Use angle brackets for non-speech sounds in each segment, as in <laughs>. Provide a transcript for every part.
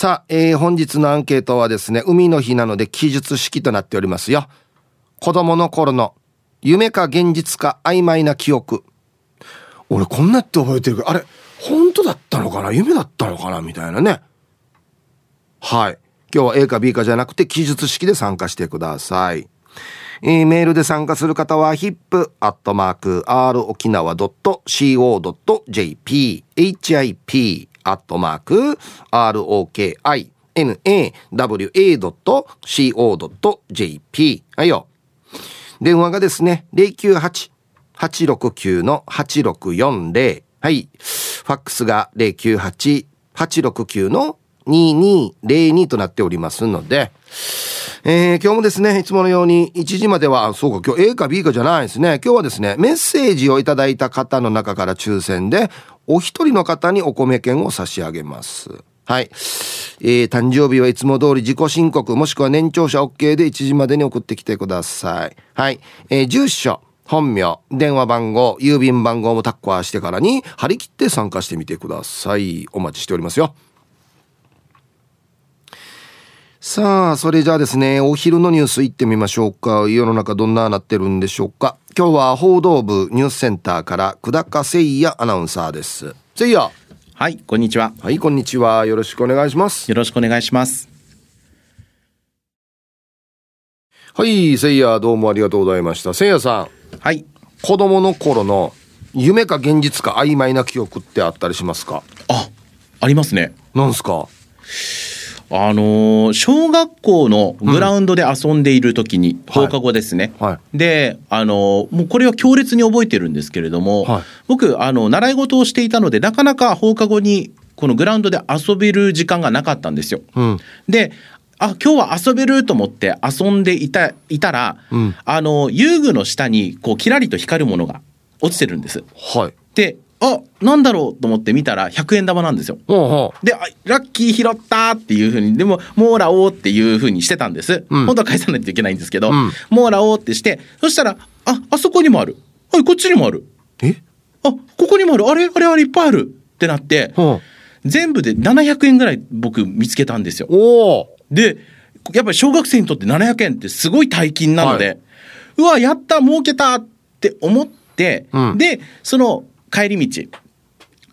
さあ、えー、本日のアンケートはですね、海の日なので記述式となっておりますよ。子供の頃の夢か現実か曖昧な記憶。俺こんなって覚えてるけど、あれ、本当だったのかな？夢だったのかな？みたいなね。はい。今日は A か B かじゃなくて記述式で参加してください。えー、メールで参加する方は hip.r 沖縄 .co.jp hip アットマーク ROKINAWA.co.jp はいよ。電話がですね、098-869-8640。はい。ファックスが098-869-8640 2202となっておりますので、えー、今日もですね、いつものように1時までは、そうか、今日 A か B かじゃないですね。今日はですね、メッセージをいただいた方の中から抽選で、お一人の方にお米券を差し上げます。はい。えー、誕生日はいつも通り自己申告、もしくは年長者 OK で1時までに送ってきてください。はい。えー、住所、本名、電話番号、郵便番号もタッカーしてからに張り切って参加してみてください。お待ちしておりますよ。さあ、それじゃあですね、お昼のニュース行ってみましょうか。世の中どんななってるんでしょうか。今日は報道部ニュースセンターから久高誠也アナウンサーです。誠也。はい、こんにちは。はい、こんにちは。よろしくお願いします。よろしくお願いします。はい、誠也どうもありがとうございました。誠也さん。はい。子供の頃の夢か現実か曖昧な記憶ってあったりしますか？あ、ありますね。なんすか？あのー、小学校のグラウンドで遊んでいる時に、うん、放課後ですね、はい。はい、で、あのー、もうこれは強烈に覚えてるんですけれども、はい、僕あの習い事をしていたのでなかなか放課後にこのグラウンドで遊べる時間がなかったんですよ。うん、であ今日は遊べると思って遊んでいたいたら、うん、あの遊具の下にこうキラリと光るものが落ちてるんです。はい、であなんだろうと思って見たら100円玉なんですよ。でラッキー拾ったっていうふうにでももうらおうっていうふうにしてたんです、うん、本当は返さないといけないんですけど、うん、もうらおうってしてそしたらああそこにもある。はいこっちにもある。え？あここにもある。あれあれあれいっぱいある。ってなって、全部で700円ぐらい僕見つけたんですよ。でやっぱり小学生にとって700円ってすごい大金なので、はい、うわやった儲けたって思って、うん、でその帰り道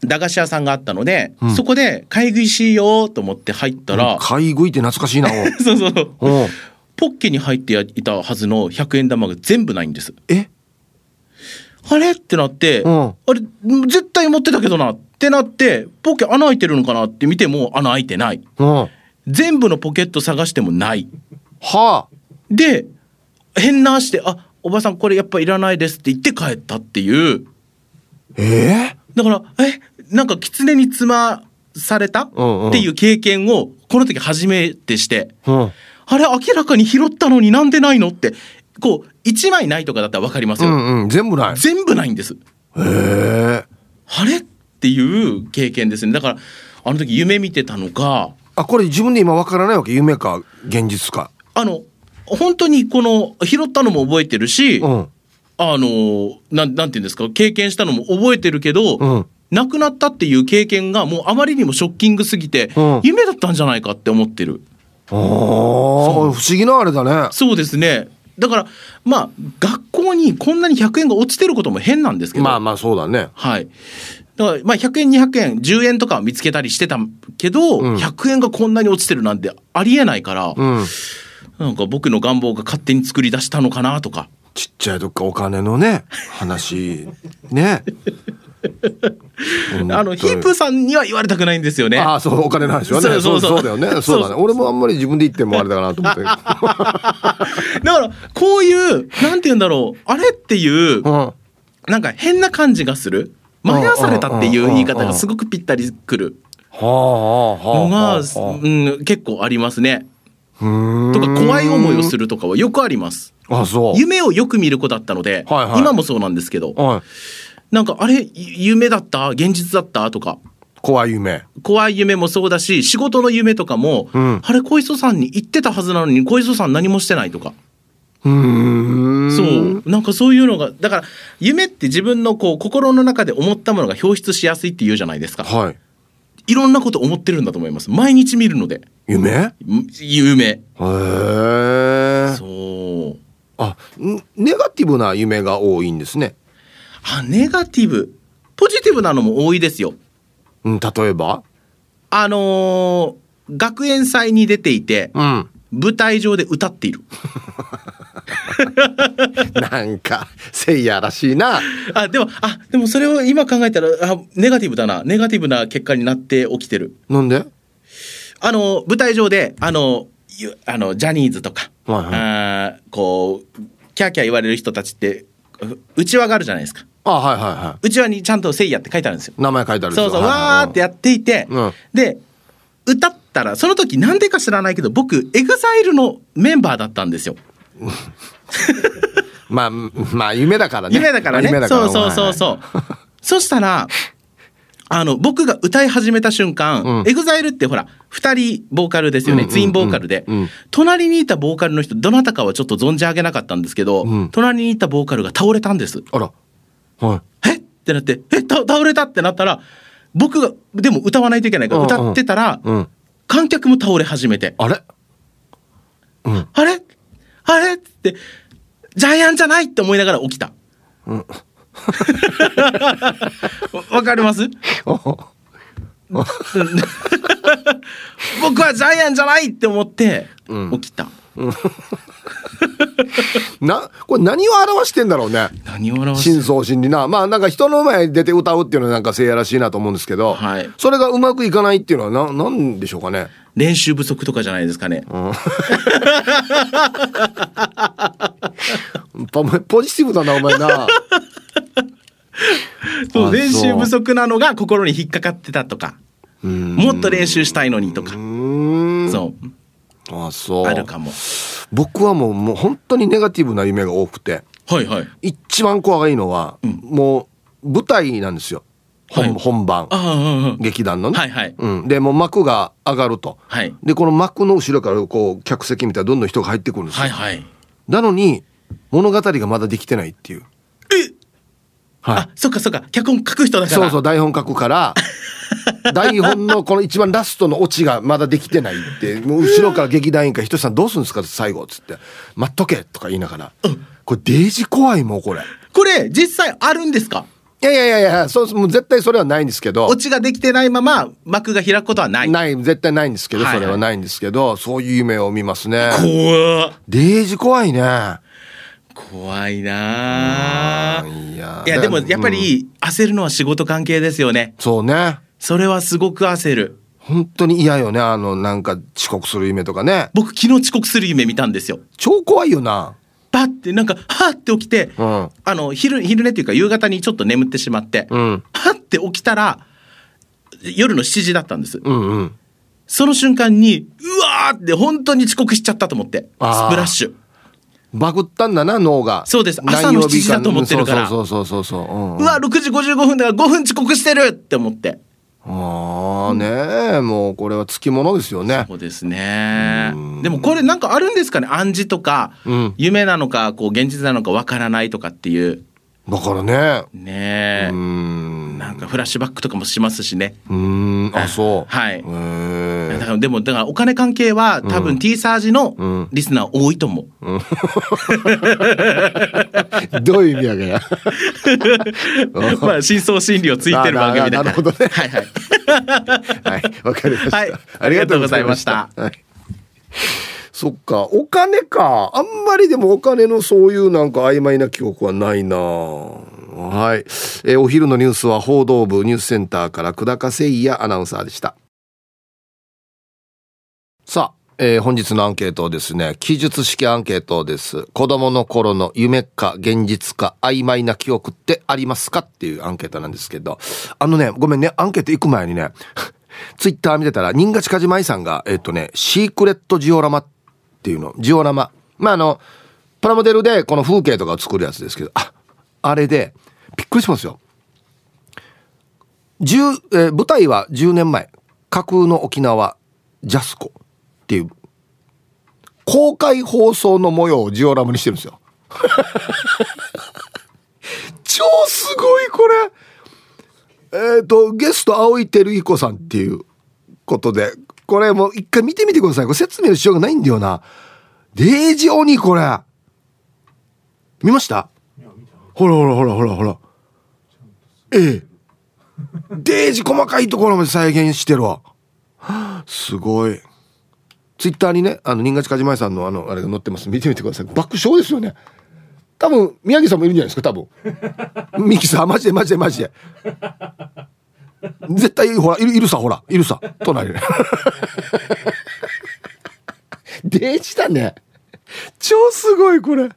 駄菓子屋さんがあったので、うん、そこで買い食いしようと思って入ったら、買い食いって懐かしいな。<laughs> そうそうポッケに入っていたはずの100円玉が全部ないんです。え？あれ？ってなって、うん、あれ絶対持ってたけどなってなってポッケ穴開いてるのかなって見ても穴開いてない、うん、全部のポケット探してもない。はあ。で変なしてあおばさんこれやっぱいらないですって言って帰ったっていうえー、だから、え、なんか狐につまされた？っていう経験をこの時初めてして、うん、あれ明らかに拾ったのになんでないの？ってこう1枚ないとかだったら分かりますよ、うんうん、全部ない。全部ないんです。へえあれ？っていう経験ですね。だからあの時夢見てたのか。あこれ自分で今分からないわけ？夢か現実か。あの本当にこの拾ったのも覚えてるし、うん、あのなんなんていうんですか？経験したのも覚えてるけど、うん、亡くなったっていう経験がもうあまりにもショッキングすぎて、うん、夢だったんじゃないかって思ってる。あ不思議なあれだね。そうですね。だからまあ学校にこんなに100円が落ちてることも変なんですけど。まあまあそうだね。はい。だからまあ100円200円10円とか見つけたりしてたけど、うん、100円がこんなに落ちてるなんてありえないから、うん、なんか僕の願望が勝手に作り出したのかなとかちっちゃいとかお金のね話ね <laughs> あのヒープさんには言われたくないんですよね。ああそうお金の話はね。そうそうそうだよね。そうだね。俺もあんまり自分で言ってもあれだなと思って。<laughs> だからこういうなんて言うんだろうあれっていう、うん、なんか変な感じがする。迷わされたっていう言い方がすごくぴったりくるのが、うん、結構ありますね。とか怖い思いをするとかはよくあります。あそう。夢をよく見る子だったので、はいはい、今もそうなんですけど、はい、なんかあれ夢だった現実だったとか怖い夢。怖い夢もそうだし仕事の夢とかも、うん、あれ小磯さんに言ってたはずなのに小磯さん何もしてないとか。うん。そう。なんかそういうのがだから夢って自分のこう心の中で思ったものが表出しやすいって言うじゃないですか。はいいろんなこと思ってるんだと思います。毎日見るので。夢？夢。へえそう。あネガティブな夢が多いんですね。あネガティブ。ポジティブなのも多いですよ。うん例えば？あのー学園祭に出ていて、うん。舞台上で歌っている <laughs> <laughs> なんかせいやらしいな。あでもあでもそれを今考えたらあネガティブだな。ネガティブな結果になって起きてる。なんで？あの舞台上であのゆあのジャニーズとか、はいはい。あーこうキャーキャー言われる人たちってううちわがあるじゃないですか。あはいはいはうちわにちゃんと「せいや」って書いてあるんですよ。い名前書いてあるそうそう、わーってやっていて、うん。で、歌ったら、その時なんでか知らないけど、僕、 EXILEのメンバーだったんですよ。<laughs> まあまあ夢だからね。夢だからね。そうそうそうそう。そしたら、あの、僕が歌い始めた瞬間、うん。 EXILEってほら、二人ボーカルですよね、うんうんうんツインボーカルで、うん隣にいたボーカルの人、どなたかはちょっと存じ上げなかったんですけど、うん。隣にいたボーカルが倒れたんです。あら。はい。え？ってなって、え、た倒れたってなったら、僕が、でも歌わないといけないから、歌ってたら、うん。観客も倒れ始めて、あれ？うん。あれ？あれ？って、ジャイアンじゃないって思いながら起きた。<laughs> わかります？<laughs> 僕はジャイアンじゃないって思ってうん。起きた。<laughs> なこれ何を表してんだろうね？何を表して深層心理な。まあなんか人の前に出て歌うっていうのはなんかせいやらしいなと思うんですけど、はい。それがうまくいかないっていうのはななんでしょうかね？練習不足とかじゃないですかね。<laughs> ポポジティブだなお前な。<laughs> そうあ練習不足なのが心に引っかかってたとか、う。んもっと練習したいのにとか。そう、あそう。あるかも。僕はもうもう本当にネガティブな夢が多くて。はいはい。一番怖いのは、うん。もう舞台なんですよ本,、はい。本番。劇団のね、はいはい。うん、でもう幕が上がると。はい。でこの幕の後ろからこう客席みたいなどんどん人が入ってくるんですよ、はいはい。なのに物語がまだできてないっていう。え？はい。あ、そっかそっか。脚本書く人だから。そうそう台本書くから。<laughs> 台本のこの一番ラストのオチがまだできてないって。もう後ろから劇団員から「ひとしさんどうするんですか?」最後」っつって「待っとけ」とか言いながら、これデージ怖いもんこれ。これ、実際あるんですか？いやいやいやいやそうもう絶対それはないんですけど。オチができてないまま幕が開くことはない。ない絶対ないんですけどはい。はいそれはないんですけど、そういう夢を見ますね。怖デージ怖いね。怖いなあ。いや。いや、でもやっぱうん。り焦るのは仕事関係ですよね。そうね。それはすごく焦る。本当に嫌よねあのなんか遅刻する夢とかね。僕昨日遅刻する夢見たんですよ。超怖いよなバッてなんか、はーって起きて、うん。あの、昼、昼寝っていうか夕方にちょっと眠ってしまって、うん。はって起きたら、夜の7時だったんです。うんうん。その瞬間に、うわーって本当に遅刻しちゃったと思って、スプラッシュ。バグったんだな脳が。そうです。朝の7時だと思ってるから。そうそうそうそうそう、うんうん。うわ、6時55分だから5分遅刻してるって思って。ああねえもうこれはつきものですよねそうですね。でもこれなんかあるんですかね？暗示とか、うん夢なのか、こう現実なのかわからないとかっていう。だからねねえうー。んなんかフラッシュバックとかもしますしね。うーん。あそう。はい。だからでも、だからお金関係は多分 T サージのうんリスナー多いと思う。<laughs> どういう意味やけや <laughs> まあ、深層心理をついてる番組だから。ななるほどね。はいはい。<laughs> はいわかりました、はい。ありがとうございました。はいそっか。お金か。あんまりでもお金のそういうなんか曖昧な記憶はないな。はい、えーお昼のニュースは報道部ニュースセンターから久高誠也アナウンサーでした。さあ、えー本日のアンケートですね記述式アンケートです。子供の頃の夢か現実か曖昧な記憶ってありますかっていうアンケートなんですけど。あのねごめんねアンケート行く前にね <laughs> ツイッター見てたら、新賀近島愛さんが、えっとね、シークレットジオラマっっていうの、ジオラマ。まあ、あの、プラモデルでこの風景とかを作るやつですけど、あ、あれで、びっくりしますよ。10えー舞台は10年前、架空の沖縄、ジャスコっていう、公開放送の模様をジオラマにしてるんですよ。<laughs> 超すごいこれえっ、ー、と、ゲスト、青井照彦さんっていうことで、これもう一回見てみてください。これ説明のしようがないんだよな。デージ鬼これ。見ました？ほらほらほらほらほら。ええ。デージ細かいところまで再現してるわ。すごい。ツイッターにね、あの、新勝かじまさんのあの、あれが載ってます。見てみてください。爆笑ですよね。多分、宮城さんもいるんじゃないですか、多分。ミキさん、マジでマジでマジで。絶対、ほら、いる、いるさ、ほら、いるさ、隣で。デージだね。超すごい、これ。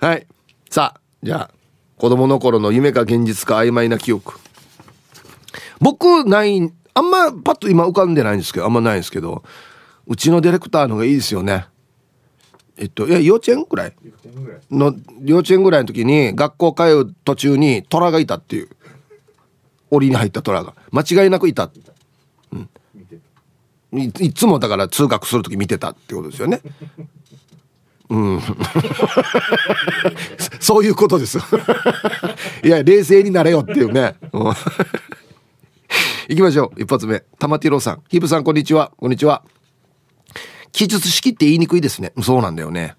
はい。さあ、じゃあ、子供の頃の夢か現実か曖昧な記憶。僕、ない、あんまパッと今浮かんでないんですけど、あんまないんですけど、うちのディレクターのがいいですよね。えっと、い？や、幼稚園ぐらいの、幼稚園ぐらいの時に、学校通う途中に虎がいたっていう。檻に入った虎が。間違いなくいた。うん。いいつもだから通学する時見てたってことですよね。うん。<laughs> そういうことです。<laughs> いや、冷静になれよっていうね。<laughs> 行きましょう。一発目。玉ティロさん。ヒブさん、こんにちは。こんにちは。記述式って言いにくいですね。そうなんだよね。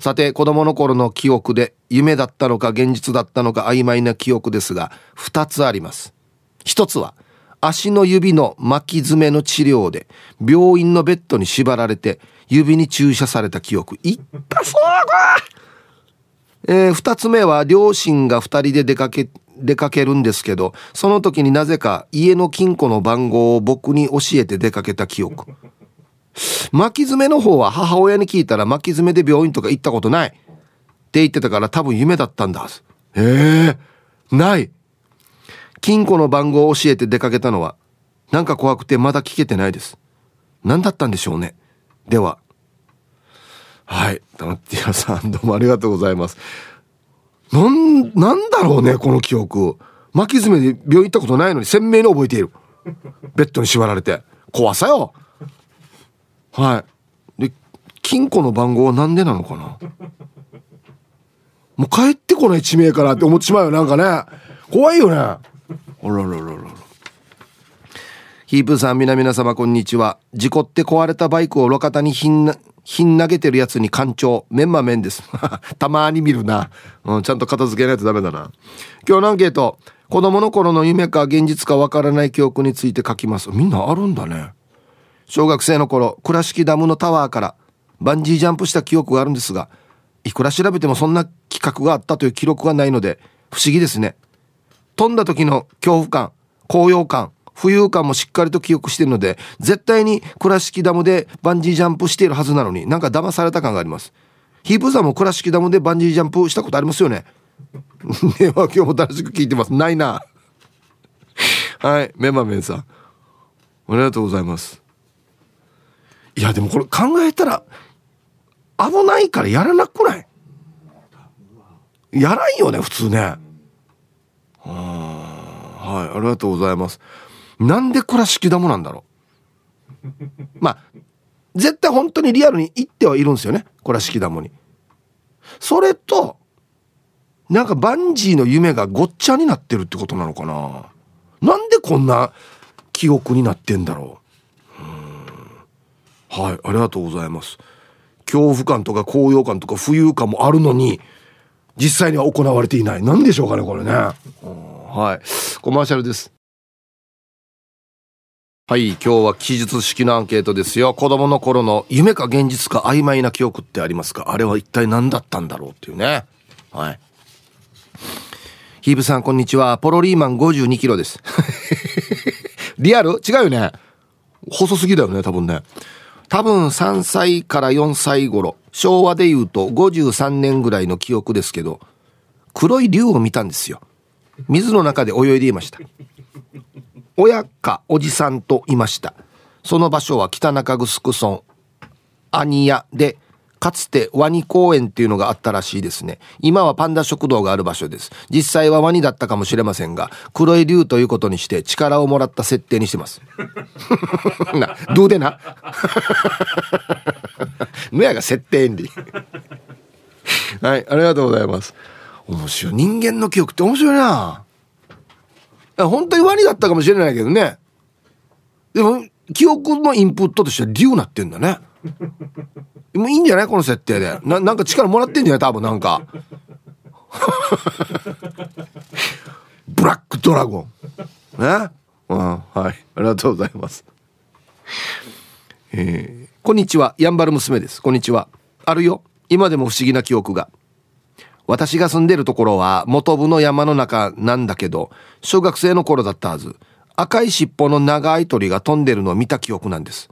さて、子供の頃の記憶で、夢だったのか現実だったのか曖昧な記憶ですが、二つあります。一つは、足の指の巻き爪の治療で、病院のベッドに縛られて、指に注射された記憶。いったそうかえー、二つ目は、両親が二人で出かけ、出かけるんですけど、その時になぜか家の金庫の番号を僕に教えて出かけた記憶。巻き爪の方は母親に聞いたら巻き爪で病院とか行ったことないって言ってたから多分夢だったんだ。ええー、ない。金庫の番号を教えて出かけたのはなんか怖くてまだ聞けてないです。何だったんでしょうね。では。はい。ダマティアさんどうもありがとうございます。なん、なんだろうね、この記憶。巻き爪で病院行ったことないのに鮮明に覚えている。ベッドに縛られて。怖さよ。はいで金庫の番号は何でなのかなもう帰ってこない地名かなって思ってしまうよなんかね怖いよねあらららららヒープさん皆々様こんにちは。事故って壊れたバイクを路肩にひんなひん投げてるやつに干潮。メンマメンです。<laughs> たまに見るな、うん、ちゃんと片付けないとダメだな。今日のアンケート。子供の頃の夢か現実かわからない記憶について書きます。みんなあるんだね。小学生の頃倉敷ダムのタワーからバンジージャンプした記憶があるんですがいくら調べてもそんな企画があったという記録がないので不思議ですね。飛んだ時の恐怖感高揚感浮遊感もしっかりと記憶してるので絶対に倉敷ダムでバンジージャンプしているはずなのになんか騙された感があります。ヒープさんも倉敷ダムでバンジージャンプしたことありますよね。<laughs> ねは今日も楽しく聞いてます。ないな。<laughs> はいメンマメンさん。ありがとうございます。いやでもこれ考えたら危ないからやらなくない？やらんよね普通ね。はいありがとうございます。なんで倉敷ダムなんだろう？<laughs> まあ絶対本当にリアルに行ってはいるんですよね倉敷ダムに。それとなんかバンジーの夢がごっちゃになってるってことなのかな？なんでこんな記憶になってんだろう？はいありがとうございます。恐怖感とか高揚感とか浮遊感もあるのに実際には行われていない。何でしょうかねこれね。はい。コマーシャルです。はい今日は記述式のアンケートですよ。子供の頃の夢か現実か曖昧な記憶ってありますか？あれは一体何だったんだろうっていうね。はい。ヒーブさんこんにちは。ポロリーマン52キロです。<laughs> リアル？違うよね。細すぎだよね多分ね。多分3歳から4歳頃、昭和で言うと53年ぐらいの記憶ですけど、黒い竜を見たんですよ。水の中で泳いでいました。親かおじさんといました。その場所は北中城村、兄屋で、かつてワニ公園っていうのがあったらしいですね。今はパンダ食堂がある場所です。実際はワニだったかもしれませんが、黒い竜ということにして力をもらった設定にしてます。<laughs> な、どうでな？<laughs> ぬやが設定に。はい、ありがとうございます。面白い。人間の記憶って面白いな。本当にワニだったかもしれないけどねでも記憶のインプットとしては竜なってんだねもういいんじゃないこの設定で。ななんか力もらってんじゃない？多分なんか。<laughs> ブラックドラゴン。ね？うんはい。ありがとうございます。えー、こんにちは。やんばる娘です。こんにちは。あるよ。今でも不思議な記憶が。私が住んでるところは元部の山の中なんだけど小学生の頃だったはず。赤い尻尾の長い鳥が飛んでるのを見た記憶なんです。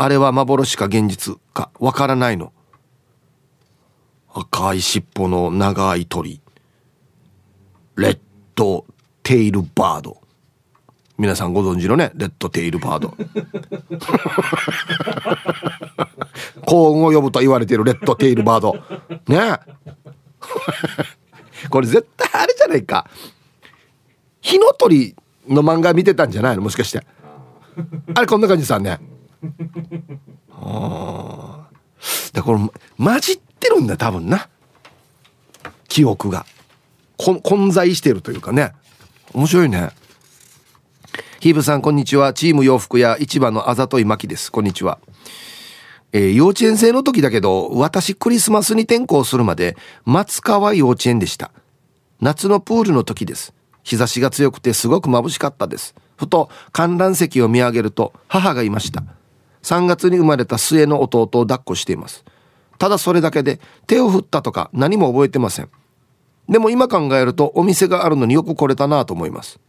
あれは幻か現実か。わからないの。赤い尻尾の長い鳥。レッドテイルバード。皆さんご存知のねレッドテイルバード。<laughs> 幸運を呼ぶと言われているレッドテイルバード。ね。<laughs> これ絶対あれじゃないか。火の鳥の漫画見てたんじゃないの？もしかして。あれこんな感じさねあだこれ混じってるんだ多分な記憶が混在してるというかね面白いねヒーブさんこんにちはチーム洋服屋市場のあざといまきですこんにちはえー、幼稚園生の時だけど、私クリスマスに転校するまで、松川幼稚園でした。夏のプールの時です。日差しが強くてすごく眩しかったです。ふと観覧席を見上げると母がいました。3月に生まれた末の弟を抱っこしています。ただそれだけで手を振ったとか何も覚えてません。でも今考えるとお店があるのによく来れたなと思います。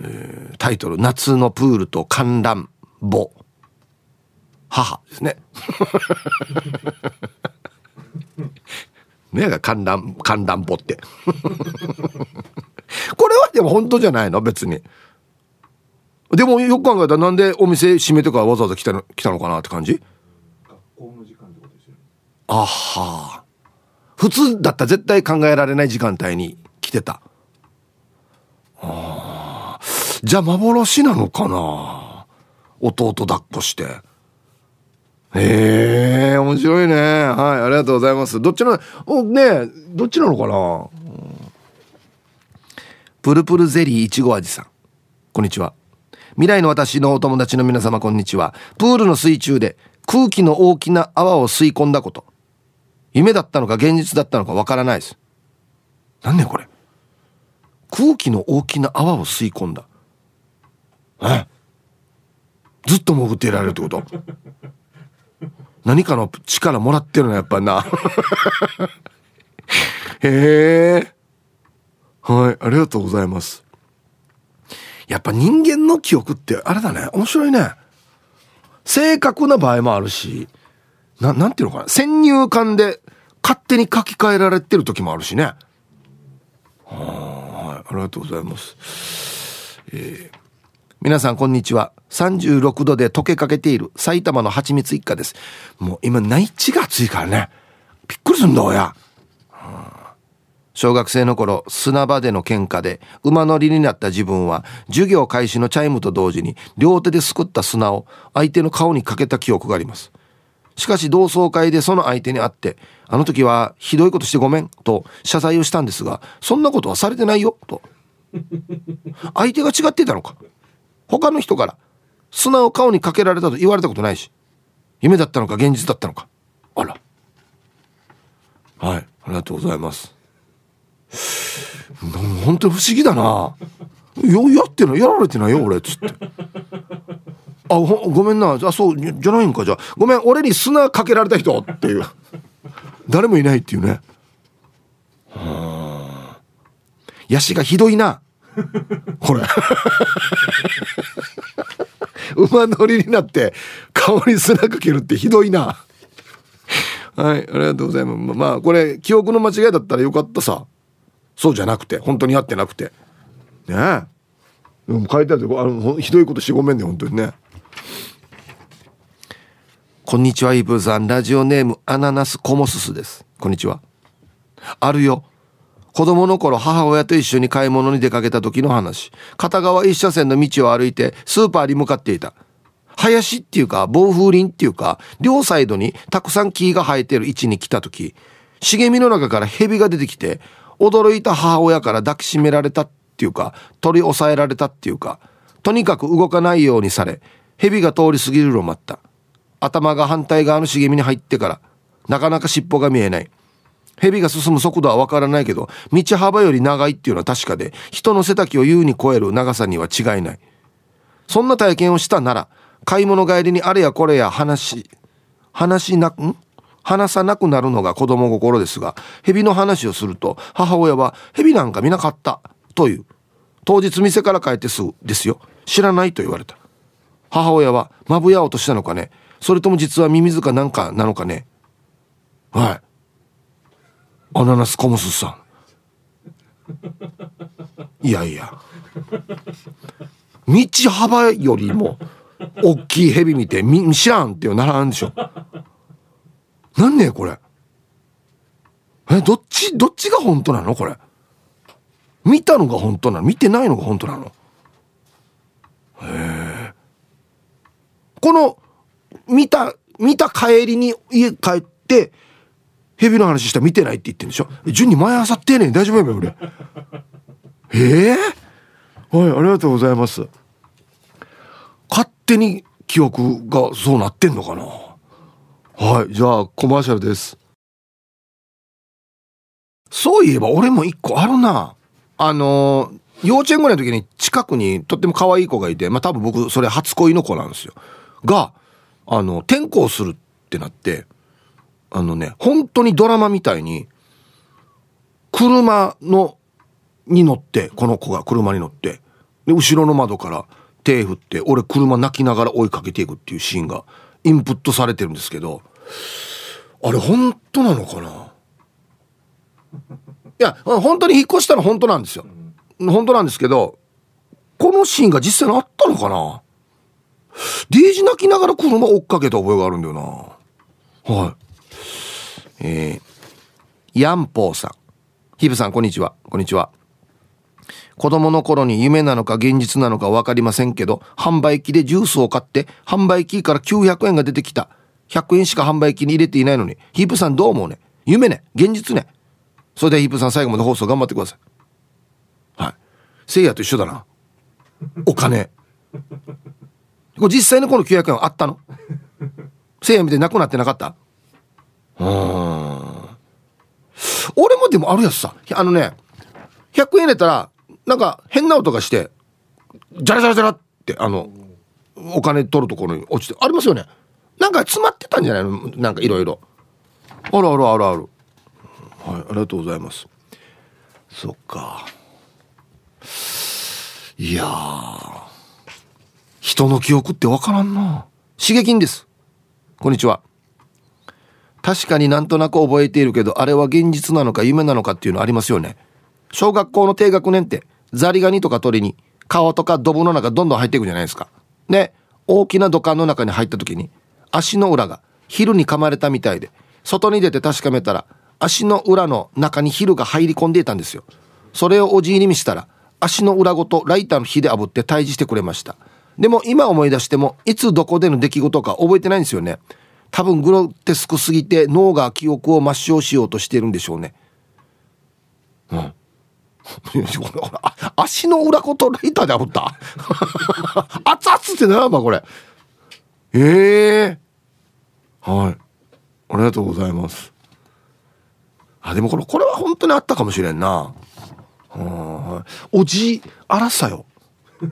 えー、タイトル、夏のプールと観覧簿。母ですね。ねえ、観覧、観覧簿って。<laughs> これはでも本当じゃないの？別に。でもよく考えたらなんでお店閉めてからわざわざ来たの来たのかなって感じ？あは普通だったら絶対考えられない時間帯に来てた。ああ。じゃあ幻なのかな？弟抱っこして。へえ、面白いね。はい、ありがとうございます。どっちの、お、ねどっちなのかな、プルプルゼリーいちご味さん。こんにちは。未来の私のお友達の皆様こんにちは。プールの水中で空気の大きな泡を吸い込んだこと。夢だったのか現実だったのかわからないです。なんでこれ？空気の大きな泡を吸い込んだ。え？ずっと潜っていられるってこと？何かの力もらってるのやっぱなへえはいありがとうございますやっぱ人間の記憶ってあれだね面白いね正確な場合もあるしななんていうのかな先入観で勝手に書き換えられてる時もあるしねはいありがとうございますえー皆さんこんにちは。36度で溶けかけている埼玉の蜂蜜一家です。もう今内地が暑いからね。びっくりすんだ親。小学生の頃、砂場での喧嘩で馬乗りになった自分は授業開始のチャイムと同時に両手ですくった砂を相手の顔にかけた記憶があります。しかし同窓会でその相手に会って、あの時はひどいことしてごめんと謝罪をしたんですが、そんなことはされてないよと。<laughs> 相手が違ってたのか。他の人から砂を顔にかけられたと言われたことないし夢だったのか現実だったのかあらはいありがとうございます本当に不思議だな。よやってないやられてないよ俺っつって。あごめんな。あそうじゃないんかじゃあ。ごめん俺に砂かけられた人っていう。誰もいないっていうね。はあ。ヤシがひどいな。これ。<laughs> 馬乗りになって顔に砂かけるってひどいな。はいありがとうございます。まあこれ記憶の間違いだったらよかったさ。そうじゃなくて本当にやってなくて。ねえ。でも書いてあるあのひどいことしてごめんね本当にね。こんにちはイブさんラジオネームアナナスコモススです。こんにちは。あるよ。子供の頃母親と一緒に買い物に出かけた時の話。片側一車線の道を歩いてスーパーに向かっていた。林っていうか暴風林っていうか両サイドにたくさん木が生えてる位置に来た時茂みの中から蛇が出てきて驚いた母親から抱きしめられたっていうか取り押さえられたっていうかとにかく動かないようにされ蛇が通り過ぎるのを待った。頭が反対側の茂みに入ってからなかなか尻尾が見えない。蛇が進む速度はわからないけど道幅より長いっていうのは確かで人の背丈を優に超える長さには違いない。そんな体験をしたなら買い物帰りにあれやこれや話話なん？話さなくなるのが子供心ですが蛇の話をすると母親は蛇なんか見なかったという。当日店から帰ってすぐですよ。知らないと言われた。母親はまぶやおうとしたのかね。それとも実はミミズかなんかなのかね。はい。アナナスコムスさん。いやいや。道幅よりも大きい蛇見てみ知らんってならんでしょ。なんねこれ。えどっちどっちが本当なの？これ。見たのが本当なの？見てないのが本当なの？へえ。この見た見た帰りに家帰って蛇の話したら見てないって言ってんでしょ？順に前あさってね大丈夫やめ俺。ええ。ー、はいありがとうございます。勝手に記憶がそうなってんのかな？はいじゃあコマーシャルです。そういえば俺も一個あるな。あの幼稚園ぐらいの時に近くにとっても可愛い子がいてまあ多分僕それ初恋の子なんですよ。があの転校するってなってあのね本当にドラマみたいに車のに乗ってこの子が車に乗ってで後ろの窓から手振って俺車泣きながら追いかけていくっていうシーンがインプットされてるんですけどあれ本当なのかな？いや本当に引っ越したの本当なんですよ。本当なんですけどこのシーンが実際にあったのかな？デイジ泣きながら車追っかけた覚えがあるんだよな。はい。えー、ヤンポーさん。ヒブさんこんにちは。こんにちは。子供の頃に夢なのか現実なのか分かりませんけど、販売機でジュースを買って、販売機から900円が出てきた。100円しか販売機に入れていないのに、ヒープさんどう思うね？夢ね？現実ね？それではヒープさん最後まで放送頑張ってください。はい。せいやと一緒だな。お金。これ実際にこの900円はあったの？せいや見てなくなってなかった？うん。俺もでもあるやつさ。あのね、100円入れたら、なんか変な音がして、ジャラジャラジャラって、あの、お金取るところに落ちて、ありますよね？なんか詰まってたんじゃないの？なんかいろいろ。あるあるあるある。はい、ありがとうございます。そっか。いや人の記憶ってわからんな。刺激んです。こんにちは。確かになんとなく覚えているけど、あれは現実なのか夢なのかっていうのありますよね。小学校の低学年ってザリガニとか鳥に川とかドブの中どんどん入っていくじゃないですか。で、大きな土管の中に入った時に足の裏が昼に噛まれたみたいで外に出て確かめたら足の裏の中に昼が入り込んでいたんですよ。それをおじいに見したら足の裏ごとライターの火で炙って退治してくれました。でも今思い出してもいつどこでの出来事か覚えてないんですよね。多分グロテスクすぎて脳が記憶を抹消しようとしてるんでしょうね。うん。<laughs> 足の裏ごとライターで炙った？<laughs> 熱々ってなんばこれええ。ー、はい。ありがとうございます。あでもこれこれは本当にあったかもしれんな。おじあらさよ。<laughs>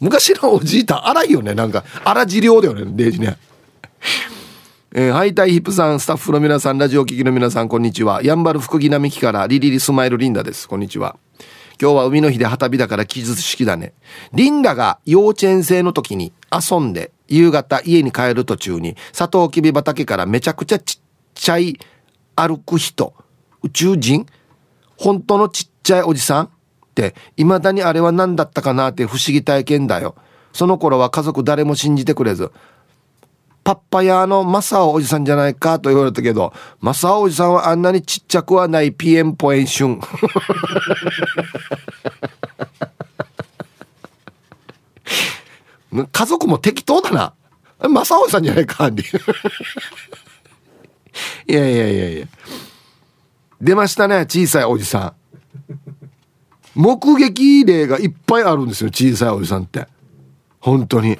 昔のおじいた荒いよね。なんか荒治療だよねデージね。えー、ハイタイヒップさん、スタッフの皆さん、ラジオ聴きの皆さん、こんにちは。やんばる福木並木からリリリスマイルリンダです。こんにちは。今日は海の日で旗日だから記述式だね。リンダが幼稚園生の時に遊んで、夕方家に帰る途中に、サトウキビ畑からめちゃくちゃちっちゃい歩く人、宇宙人？本当のちっちゃいおじさん？って、未だにあれは何だったかなって不思議体験だよ。その頃は家族誰も信じてくれず、パッパ屋のマサオおじさんじゃないかと言われたけど、マサオおじさんはあんなにちっちゃくはないピエンポエンシュン。<laughs> 家族も適当だな。マサオさんじゃないか、<laughs> いやいやいやいや。出ましたね小さいおじさん目撃例がいっぱいあるんですよ小さいおじさんって本当に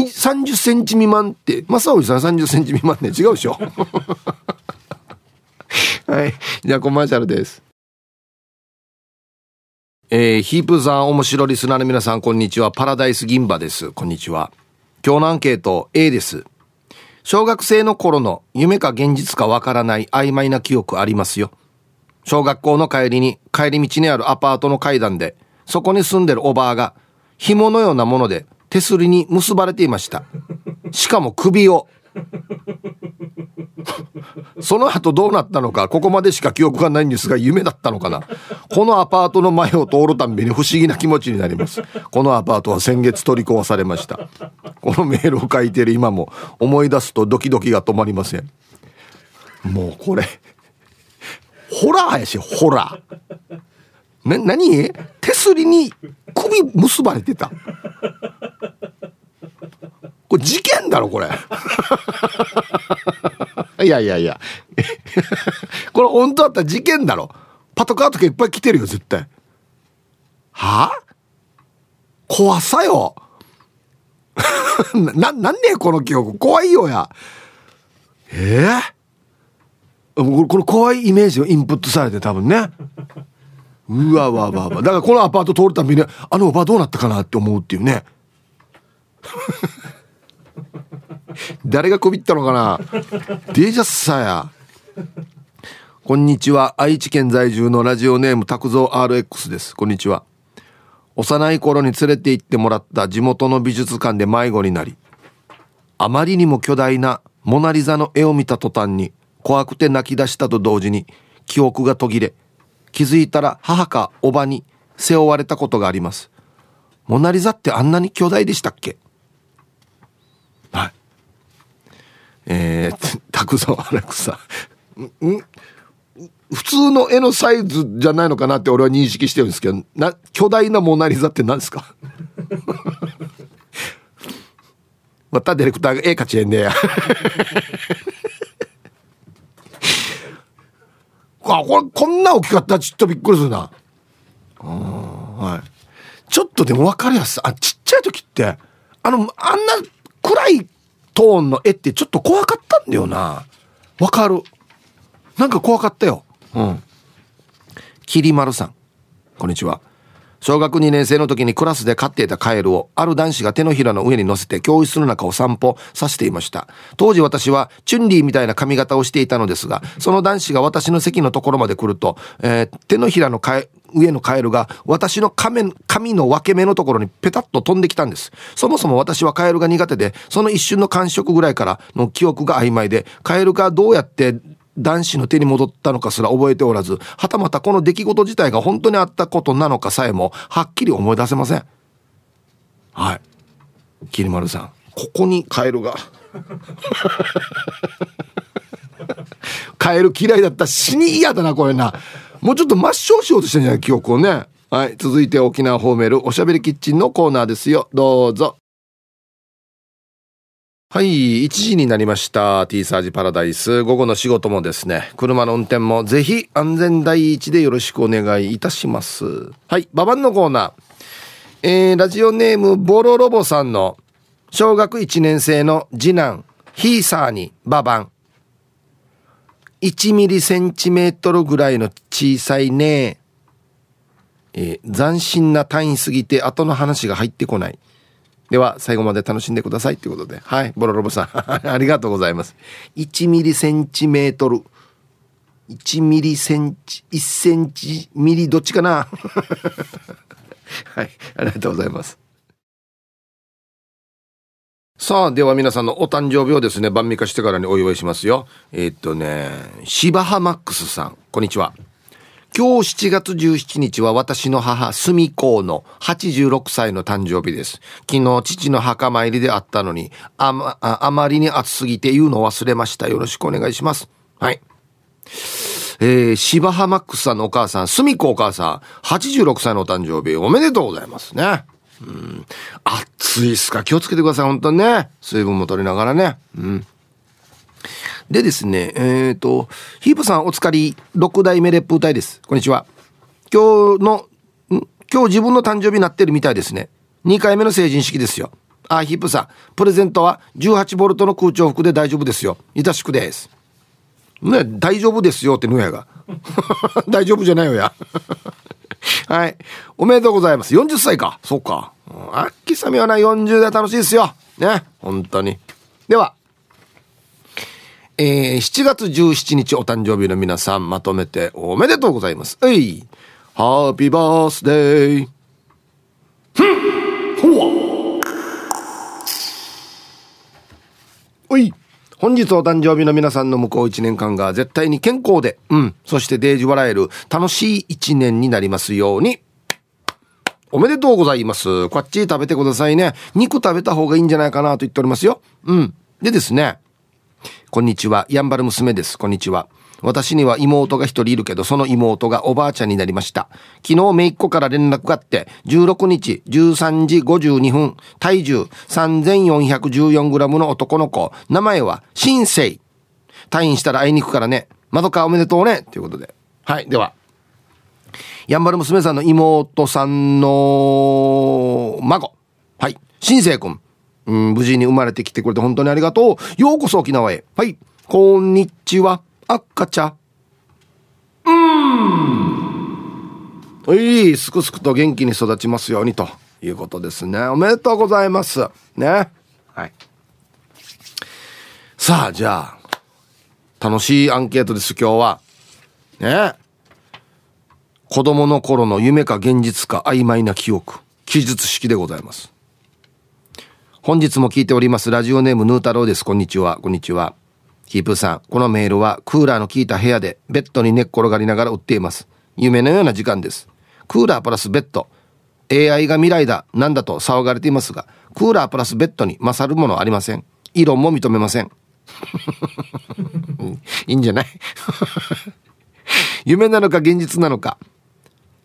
30センチ未満って正おじさん30センチ未満ね。違うでしょ。<laughs> はい。じゃあコマーシャルです。えー、ヒープさん面白リスナーの皆さんこんにちは。パラダイス銀馬です。こんにちは。今日のアンケート A です。小学生の頃の夢か現実かわからない曖昧な記憶ありますよ。小学校の帰りに帰り道にあるアパートの階段でそこに住んでるおばあが紐のようなもので手すりに結ばれていました。しかも首を。その後どうなったのかここまでしか記憶がないんですが夢だったのかな。このアパートの前を通るたんびに不思議な気持ちになります。このアパートは先月取り壊されました。このメールを書いてる今も思い出すとドキドキが止まりません。もうこれホラーやしホラー。な何？手すりに首結ばれてた。これ事件だろこれ。<laughs> いやいやいや。<laughs> これ本当だったら事件だろ。パトカーとかいっぱい来てるよ絶対。は？あ怖さよ。<laughs> な、なんねこの記憶。怖いよや。ええー、この怖いイメージをインプットされて多分ね。うわわわわ。だからこのアパート通るたびに、あのおばどうなったかなって思うっていうね。誰がこびったのかなデージャスさや。こんにちは。愛知県在住のラジオネーム拓蔵 RX です。こんにちは。幼い頃に連れて行ってもらった地元の美術館で迷子になり、あまりにも巨大なモナリザの絵を見た途端に怖くて泣き出したと同時に記憶が途切れ、気づいたら母かおばに背負われたことがあります。モナリザってあんなに巨大でしたっけ？はい。えー、たくさん荒草。ん普通の絵のサイズじゃないのかなって俺は認識してるんですけど、な、巨大なモナリザって何ですか？<laughs> またディレクターが絵描ちえんねや。あ、これ、こんな大きかったちょっとびっくりするな。はい。ちょっとでも分かりやすい。あ、ちっちゃい時って、あの、あんな暗いトーンの絵ってちょっと怖かったんだよな。わかる。なんか怖かったよ。うん。きりまるさん。こんにちは。小学2年生の時にクラスで飼っていたカエルをある男子が手のひらの上に乗せて教室の中を散歩させていました。当時私はチュンリーみたいな髪型をしていたのですがその男子が私の席のところまで来ると、えー、手のひらの上のカエルが私の髪の分け目のところにペタッと飛んできたんです。そもそも私はカエルが苦手でその一瞬の感触ぐらいからの記憶が曖昧でカエルがどうやって男子の手に戻ったのかすら覚えておらず、はたまたこの出来事自体が本当にあったことなのかさえも、はっきり思い出せません。はい。きりまるさん、ここにカエルが。<laughs> カエル嫌いだった死に嫌だな、これな。もうちょっと抹消しようとしてんじゃない記憶をね。はい。続いて沖縄ホーメルおしゃべりキッチンのコーナーですよ。どうぞ。はい、1時になりました。T サージパラダイス。午後の仕事もですね、車の運転もぜひ安全第一でよろしくお願いいたします。はい、ババンのコーナー。えー、ラジオネームボロロボさんの小学1年生の次男、ヒーサーにババン。1ミリセンチメートルぐらいの小さいね。えー、斬新な単位すぎて後の話が入ってこない。では、最後まで楽しんでくださいということで。はい、ボロロボさん。<laughs> ありがとうございます。1ミリセンチメートル。1ミリセンチ、1センチミリどっちかな？<laughs> はい、ありがとうございます。さあ、では皆さんのお誕生日をですね、晩味化してからにお祝いしますよ。えー、っとね、芝浜マックスさん、こんにちは。今日7月17日は私の母、住子の86歳の誕生日です。昨日父の墓参りであったのに、あま、あまりに暑すぎて言うの忘れました。よろしくお願いします。はい。えー、芝浜ックスさんのお母さん、住子お母さん、86歳のお誕生日おめでとうございますね。うん。暑いっすか？気をつけてください、本当にね。水分も取りながらね。うん。でですね、えっ、ー、と、ヒープさんお疲れ、6代目レップ隊です。こんにちは。今日の、今日自分の誕生日になってるみたいですね。2回目の成人式ですよ。あ、ヒップさん、プレゼントは18ボルトの空調服で大丈夫ですよ。いたしくです。ね、大丈夫ですよってぬやが。<laughs> 大丈夫じゃないよや。<laughs> はい。おめでとうございます。40歳か。そうか。あっきさみはな、40代楽しいですよ。ね。本当に。では、えー、7月17日お誕生日の皆さんまとめておめでとうございます。えい。ハッピーバースデー。ふんほわおい。本日お誕生日の皆さんの向こう1年間が絶対に健康で、うん、そしてデージ笑える楽しい1年になりますように。おめでとうございます。こっち食べてくださいね。肉食べた方がいいんじゃないかなと言っておりますよ。うん。でですね。こんにちは。やんばる娘です。こんにちは。私には妹が一人いるけど、その妹がおばあちゃんになりました。昨日、めいっ子から連絡があって、16日、13時52分、体重 3414g の男の子、名前は、新生。退院したら会いに行くからね。まどかおめでとうね。ということで。はい。では。やんばる娘さんの妹さんの孫。はい。新生くん。うん、無事に生まれてきてくれて本当にありがとう。ようこそ沖縄へ。はい。こんにちは。赤ちゃ。うん。はい。すくすくと元気に育ちますようにということですね。おめでとうございます。ね。はい。さあ、じゃあ、楽しいアンケートです、今日は。ね。子供の頃の夢か現実か曖昧な記憶。記述式でございます。本日も聞いております。ラジオネームヌー太郎です。こんにちは。こんにちは。キープさん、このメールはクーラーの効いた部屋でベッドに寝っ転がりながら売っています。夢のような時間です。クーラープラスベッド。AI が未来だ、なんだと騒がれていますが、クーラープラスベッドに勝るものありません。異論も認めません。<laughs> いいんじゃない？<laughs> 夢なのか現実なのか。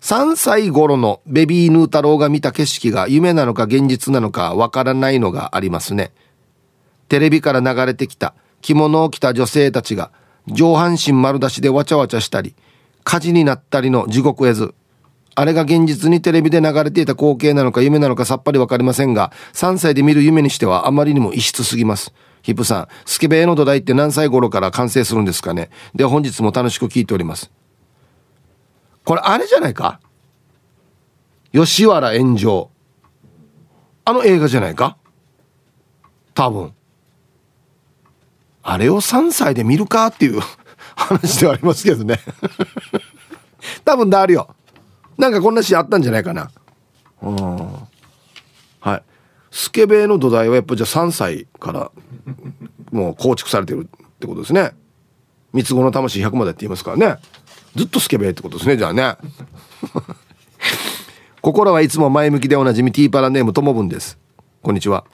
3歳頃のベビーヌー太郎が見た景色が夢なのか現実なのかわからないのがありますね。テレビから流れてきた着物を着た女性たちが上半身丸出しでわちゃわちゃしたり、火事になったりの地獄絵図。あれが現実にテレビで流れていた光景なのか夢なのかさっぱりわかりませんが、3歳で見る夢にしてはあまりにも異質すぎます。ヒップさん、スケベの土台って何歳頃から完成するんですかねで、本日も楽しく聞いております。これあれじゃないか？吉原炎上。あの映画じゃないか？多分。あれを3歳で見るかっていう <laughs> 話ではありますけどね <laughs> 多分だあるよ。なんかこんなシーンあったんじゃないかな。うん。はい。スケベの土台はやっぱじゃあ3歳からもう構築されてるってことですね。三つ子の魂100までって言いますからね。ずっとスケベってことですねじゃあね。<laughs> 心はいつも前向きでおなじみティーパラネームともぶんです。こんにちは。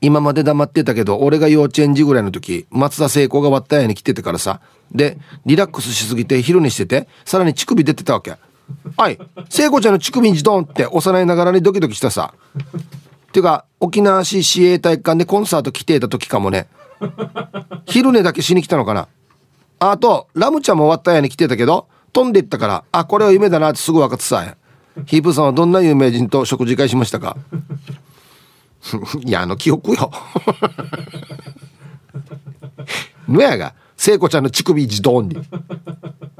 今まで黙ってたけど俺が幼稚園児ぐらいの時松田聖子が割った屋に来ててからさ。でリラックスしすぎて昼寝しててさらに乳首出てたわけ。はい。聖子ちゃんの乳首にジドンって幼いながらにドキドキしたさ。っていうか沖縄市市営体育館でコンサート来ていた時かもね。昼寝だけしに来たのかな。あと、ラムちゃんも終わったやに来てたけど、飛んでいったから、あ、これは夢だなってすぐ分かってさ。ヒープさんはどんな有名人と食事会しましたか？<laughs> いや、あの記憶よ。<laughs> のやが、聖子ちゃんの乳首自動に。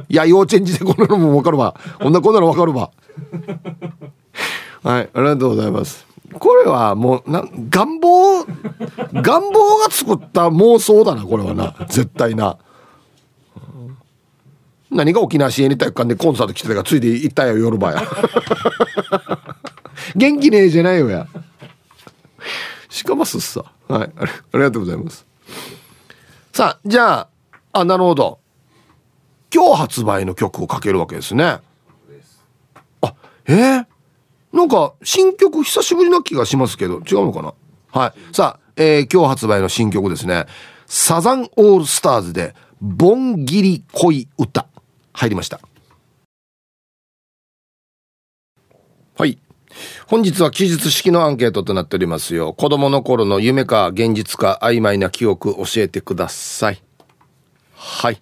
いや、幼稚園児でこんなのも分かるわ。こんなこんなの分かるわ。はい、ありがとうございます。これはもう、な、願望、願望が作った妄想だな、これはな。絶対な。何が沖縄市営に体育館でコンサート来てたかついで行ったよ夜場や。<laughs> 元気ねえじゃないよや。しかますっさ。はい。ありがとうございます。さあじゃああなるほど。今日発売の曲をかけるわけですね。あえー、なんか新曲久しぶりな気がしますけど違うのかな？はい。さあ、えー、今日発売の新曲ですね。サザンオールスターズで「ボンギリ恋歌」入りましたはい本日は記述式のアンケートとなっておりますよ。子供の頃の夢か現実か曖昧な記憶教えてください。はい。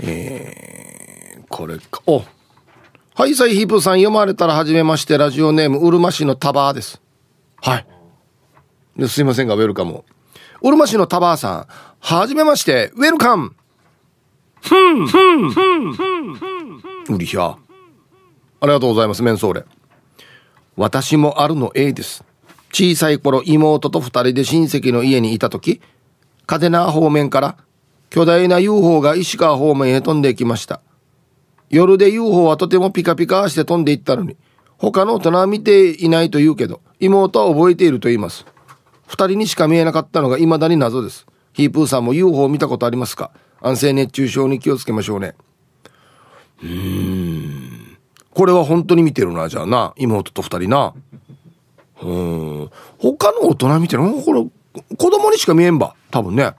えー、これか、おはい、サイヒープさん読まれたらはじめまして、ラジオネーム、うるま市のタバーです。はい。すいませんが、ウェルカム。うるま市のタバーさん、はじめまして、ウェルカムうりひゃ。ありがとうございます、メンソーレ。私もあるの A です。小さい頃、妹と二人で親戚の家にいた時、嘉手納方面から巨大な UFO が石川方面へ飛んでいきました。夜で UFO はとてもピカピカして飛んでいったのに、他の大人は見ていないと言うけど、妹は覚えていると言います。二人にしか見えなかったのが未だに謎です。ヒープーさんも UFO を見たことありますか？安静熱中症に気をつけましょうね。うーん。これは本当に見てるな、じゃあな。妹と二人な。うん。他の大人見てる？のこれ、子供にしか見えんば。多分ね。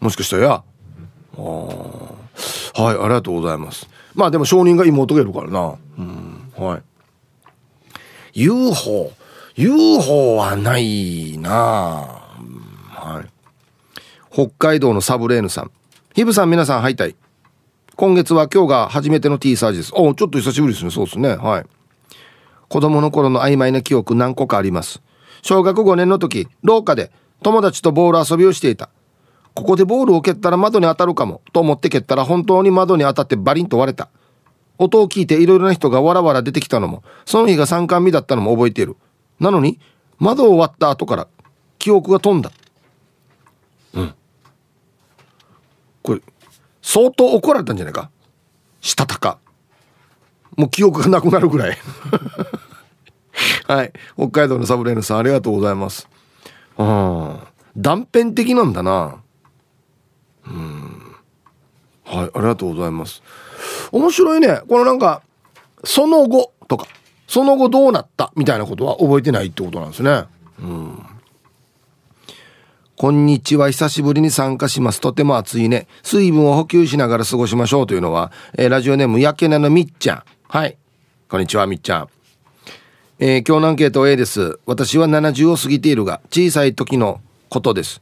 もしかしたらや。あはい、ありがとうございます。まあでも証人が妹がいるからな。うん。はい。UFO。UFO はないなはい。北海道のサブレーヌさん。ヒブさん皆さん、はいたい。今月は今日が初めての T サージです。おちょっと久しぶりですね。そうですね。はい。子供の頃の曖昧な記憶何個かあります。小学5年の時、廊下で友達とボール遊びをしていた。ここでボールを蹴ったら窓に当たるかもと思って蹴ったら本当に窓に当たってバリンと割れた。音を聞いていろいろな人がわらわら出てきたのも、その日が三冠日だったのも覚えている。なのに、窓を割った後から記憶が飛んだ。うん。これ、相当怒られたんじゃないか？したたか。もう記憶がなくなるぐらい。<laughs> はい。北海道のサブレーヌさん、ありがとうございます。うん。断片的なんだな。うん。はい、ありがとうございます。面白いね。このなんか、その後とか、その後どうなったみたいなことは覚えてないってことなんですね。うん。こんにちは。久しぶりに参加します。とても暑いね。水分を補給しながら過ごしましょうというのは、えー、ラジオネームやけなのみっちゃん。はい。こんにちは、みっちゃん。えー、今日のアンケート A です。私は70を過ぎているが、小さい時のことです。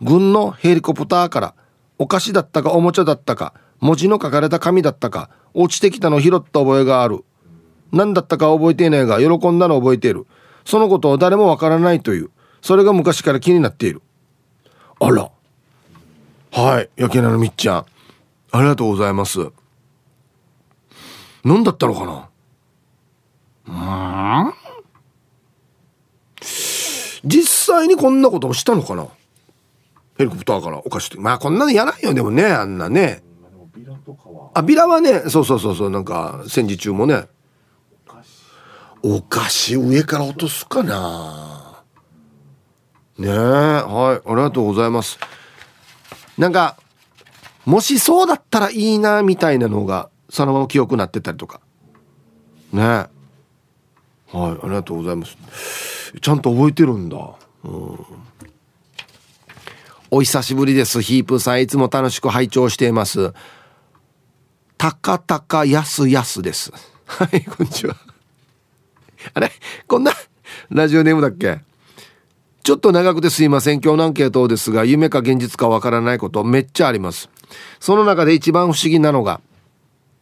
軍のヘリコプターからお菓子だったかおもちゃだったか、文字の書かれた紙だったか、落ちてきたの拾った覚えがある。何だったか覚えていないが、喜んだの覚えている。そのことを誰もわからないという。それが昔から気になっている。あら。はい。焼けなのみっちゃん。ありがとうございます。何だったのかな？うん？実際にこんなこともしたのかな？ヘリコプターからお菓子って。まあこんなのやないよ、でもね、あんなね。あ、ビラはね、そうそうそうそう、なんか戦時中もね。お菓子上から落とすかな？ねえはいありがとうございます。なんかもしそうだったらいいなみたいなのがそのまま記憶になってたりとか。ねえ。はいありがとうございます。ちゃんと覚えてるんだ。うん。お久しぶりです。ヒープさんいつも楽しく拝聴しています。たかたかやすやすです。はいこんにちは。あれこんなラジオネームだっけ？ちょっと長くてすいません。今日のアンケートですが、夢か現実かわからないことめっちゃあります。その中で一番不思議なのが、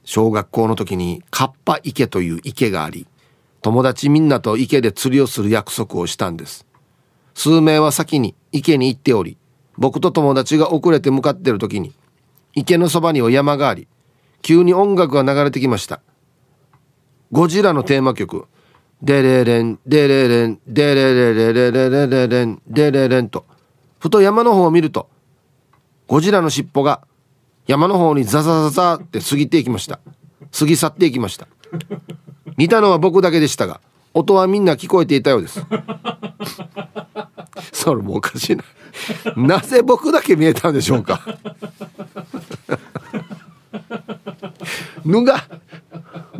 小学校の時にカッパ池という池があり、友達みんなと池で釣りをする約束をしたんです。数名は先に池に行っており、僕と友達が遅れて向かっている時に、池のそばには山があり、急に音楽が流れてきました。ゴジラのテーマ曲、デレレン、デレレン、デレレレレレレレレン、デレレンと、ふと山の方を見ると、ゴジラの尻尾が山の方にザザザザって過ぎていきました。過ぎ去っていきました。見たのは僕だけでしたが、音はみんな聞こえていたようです。<laughs> それもおかしいな。なぜ僕だけ見えたんでしょうか。<laughs> ぬが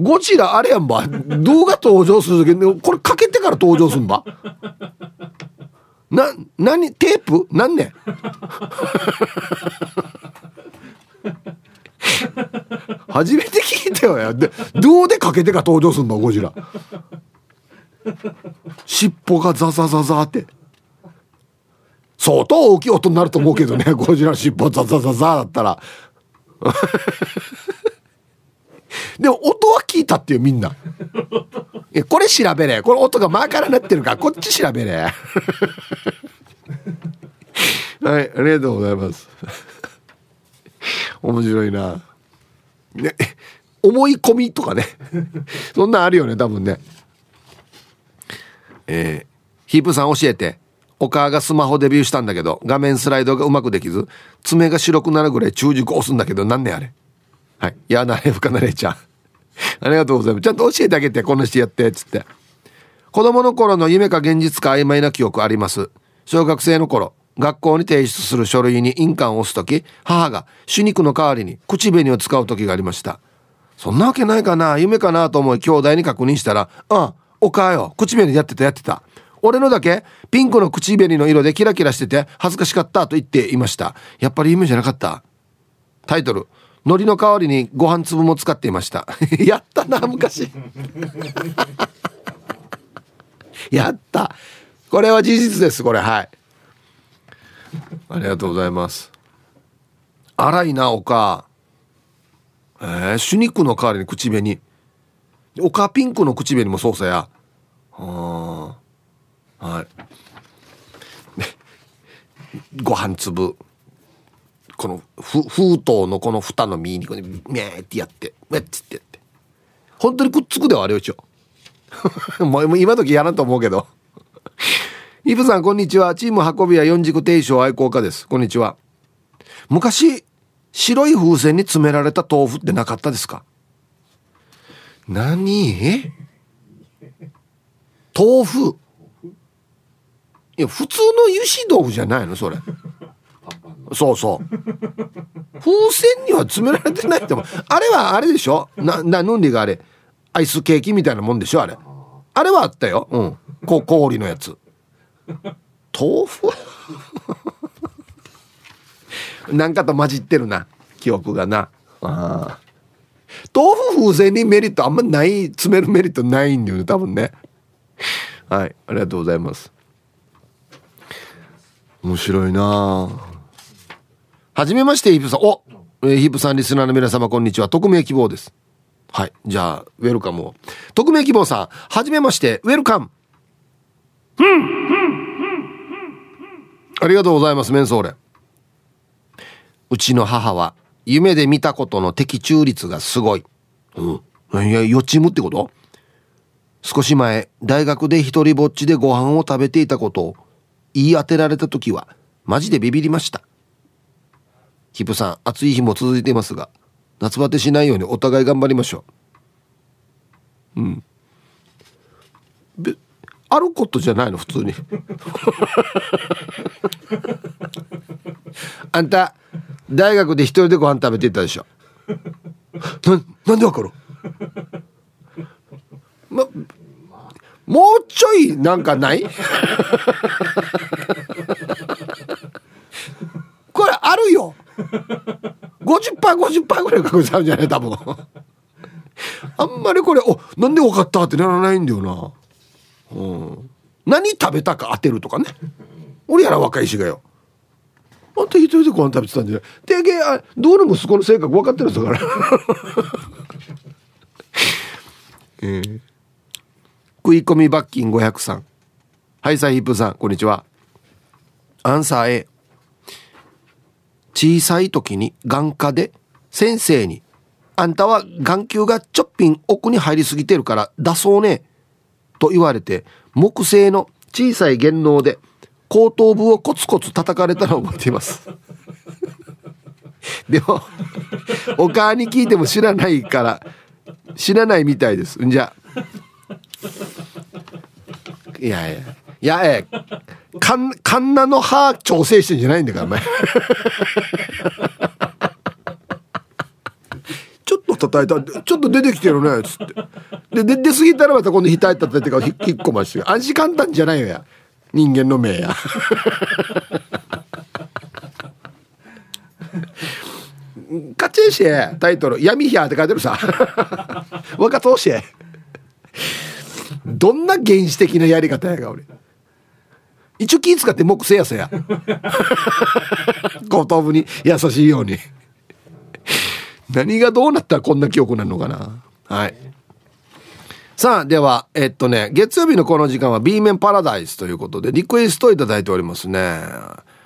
ゴジラあれやんば。動画登場するけどこれかけてから登場すんば。な何テープ？何年 <laughs> 初めて聞いたよや。でどうでかけてが登場すんのゴジラ。尻尾がザザザザって。相当大きい音になると思うけどねゴジラ尻尾ザザザザだったら。<laughs> でも音は聞いたっていうみんな。<laughs> これ調べれ。これ音がマーカーになってるからこっち調べれ。<laughs> はいありがとうございます。面白いな。ね思い込みとかね。そんなんあるよね多分ね。えー、ヒープさん教えてお母がスマホデビューしたんだけど画面スライドがうまくできず爪が白くなるぐらい中熟押すんだけどなんねあれ。はい。いやなれふかなれちゃん。<laughs> ありがとうございます。ちゃんと教えてあげてこんなしてやってっつって。子供の頃の夢か現実か曖昧な記憶あります。小学生の頃学校に提出する書類に印鑑を押す時母が手肉の代わりに口紅を使う時がありました。そんなわけないかな夢かなと思い兄弟に確認したら「ああお母よ口紅やってたやってた。俺のだけピンクの口紅の色でキラキラしてて恥ずかしかったと言っていました。やっぱり夢じゃなかった。タイトル。海苔の代わりにご飯粒も使っていました。<laughs> やったな昔。<laughs> やった。これは事実ですこれ。はい。ありがとうございます。荒いなおか。えー、シュニックの代わりに口紅。おかピンクの口紅もそうさや。はあはい。ご飯粒。この封筒のこの蓋の身にこうミャーってやってメッつってやって。本当にくっつくではあれよちょ <laughs> もう今時やらんと思うけど。イブさんこんにちは。チーム運び屋四軸定称愛好家です。こんにちは。昔白い風船に詰められた豆腐ってなかったですか？何？豆腐？いや普通の油脂豆腐じゃないのそれ。<laughs> そうそう。風船には詰められてないってもあれはあれでしょ？ななヌンリがあれ？アイスケーキみたいなもんでしょあれ。あれはあったよ。うん。こ氷のやつ。豆腐？<laughs> なんかと混じってるな記憶がな。あ。豆腐風船にメリットあんまない詰めるメリットないんだよね多分ね。はいありがとうございます面白いな。はじめましてヒップさん。おヒップさんリスナーの皆様こんにちは。匿名希望です。はい。じゃあウェルカムを。匿名希望さんはじめまして。ウェルカム。ありがとうございますメンソーレ。うちの母は夢で見たことの的中率がすごい。うん。いや、予知夢ってこと？少し前、大学で一人ぼっちでご飯を食べていたことを言い当てられた時は、マジでビビりました。ヒプさん、暑い日も続いていますが、夏バテしないようにお互い頑張りましょう。うん。あることじゃないの、普通に。<laughs> あんた、大学で一人でご飯食べてたでしょななんでわかる？<laughs> まもうちょいなんかない？これあるよ。50%50% ぐらい確率あるんじゃない？多分。あんまりこれおなんで分かったってならないんだよな、うん、何食べたか当てるとかね。俺やら若いしがよ。あんた一人でご飯食べてたんじゃない？でけあどうも息子の性格分かってるんですから。<laughs> えー、食い込み罰金5003はいサイヒップさんこんにちは。アンサー A 小さい時に眼科で先生に「あんたは眼球がちょっぴん奥に入りすぎてるから出そうね」と言われて木製の小さい弦能で後頭部をコツコツ叩かれたのを覚えています。<laughs> でもお母に聞いても知らないから知らないみたいです。んじゃいやいや。いやえカンカンナの歯調整してんじゃないんだからお前。<laughs> ちょっと叩いた。ちょっと出てきてるねっつって。で出過ぎたらまた今度額叩いてから引っ込まして安心簡単じゃないよや。人間の命や。カチェシェタイトル「闇ヒャー」って書いてるさ。<laughs> 若通しどんな原始的なやり方やが俺一応気使って木製やさや後頭部に優しいように何がどうなったらこんな記憶なのかなはいさあではえっとね月曜日のこの時間は B 面パラダイスということでリクエストを頂いておりますね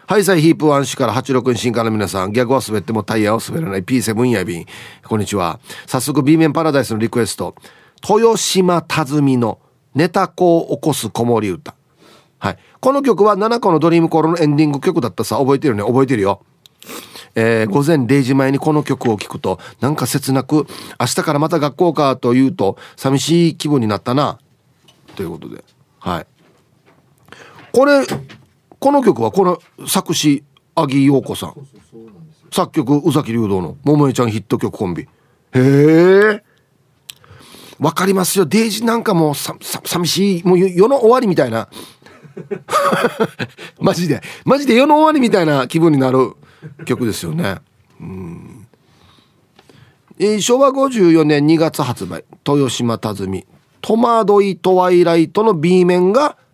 ハイサイヒープワン氏から86新から皆さん、逆は滑ってもタイヤは滑らない P7 や便。こんにちは。早速 B 面パラダイスのリクエスト。豊島辰巳のネタ子を起こす子守歌。はい。この曲は7個のドリームコールのエンディング曲だったさ。覚えてるね。覚えてるよ。えー、午前0時前にこの曲を聴くと、なんか切なく、明日からまた学校かと言うと、寂しい気分になったな。ということで。はい。これ、この曲はこの作詞阿木陽子さん作曲宇崎竜道の桃江ちゃんヒット曲コンビへえわかりますよ。デイジなんかもうささ寂しい。もう世の終わりみたいな。<laughs> マジで。マジで世の終わりみたいな気分になる曲ですよね。うん。えー、昭和54年2月発売。豊島辰巳「戸惑いトワイライト」の B 面が「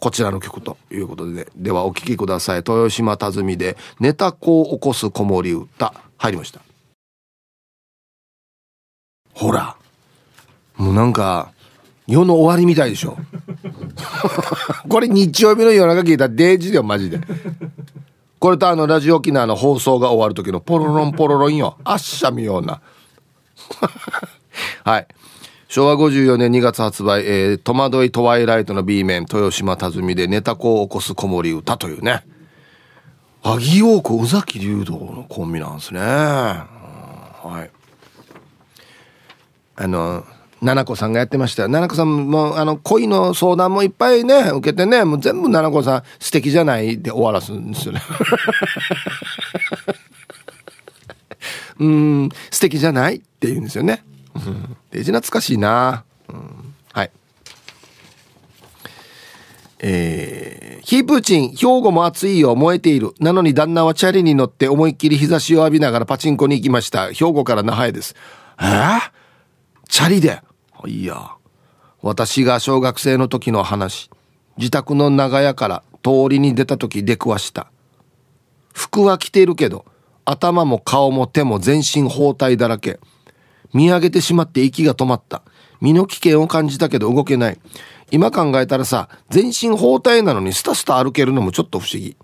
こちらの曲ということで、ではお聴きください。豊島辰巳で、ネタ子を起こす子守歌、入りました。ほら、もうなんか、世の終わりみたいでしょ。<laughs> これ日曜日の夜中聞いたデージだよ、マジで。これとあの、ラジオ沖縄の放送が終わる時のポロロンポロロンよ。あっしゃみような。<laughs> はい。昭和54年2月発売、えー、戸惑いトワイライトの B 面、豊島辰巳でネタ子を起こす子守歌というね。アギヨーコ、宇崎竜道のコンビなんですね。はい。あの、七子さんがやってましたよ。七子さんも、あの、恋の相談もいっぱいね、受けてね、もう全部七子さん素敵じゃないで終わらすんですよね。<laughs> うん、素敵じゃないって言うんですよね。デジ懐かしいな、うん、はいえー、ヒープーチン、兵庫も暑いよ、燃えている。なのに旦那はチャリに乗って思いっきり日差しを浴びながらパチンコに行きました。兵庫から那覇へです。えー、チャリで？いや。私が小学生の時の話。自宅の長屋から通りに出た時出くわした。服は着ているけど、頭も顔も手も全身包帯だらけ。見上げてしまって息が止まった。身の危険を感じたけど動けない。今考えたらさ、全身包帯なのにスタスタ歩けるのもちょっと不思議。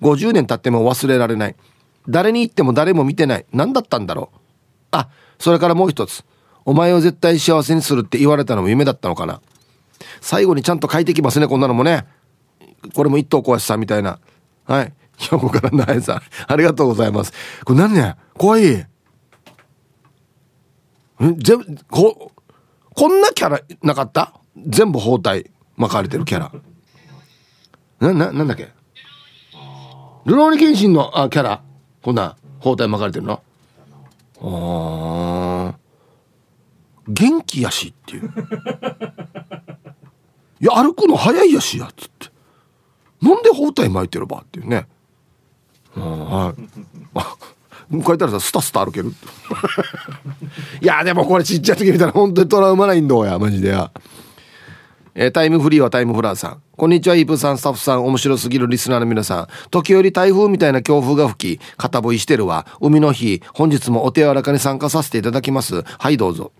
50年経っても忘れられない。誰に言っても誰も見てない。何だったんだろう。あ、それからもう一つ。お前を絶対幸せにするって言われたのも夢だったのかな？最後にちゃんと書いてきますね、こんなのもね。これも一等小林さんみたいな。はい。兵庫からなえさん。ありがとうございます。これ何ね？怖い。全部ここんなキャラなかった？全部包帯巻かれてるキャラなななんだっけ？ルローニケンシンのあキャラこんな包帯巻かれてるの？あ元気やしっていう <laughs> いや歩くの早いやしやっつってなんで包帯巻いてるばっていうねはい書いたらさスタスタ歩ける <laughs> いやでもこれちっちゃい時見たら本当にトラウマないんだやマジでやえー、タイムフリーはタイムフラーさん。こんにちは、イープさん、スタッフさん、面白すぎるリスナーの皆さん。時折台風みたいな強風が吹き、片ぼいしてるわ。海の日、本日もお手柔らかに参加させていただきます。はい、どうぞ。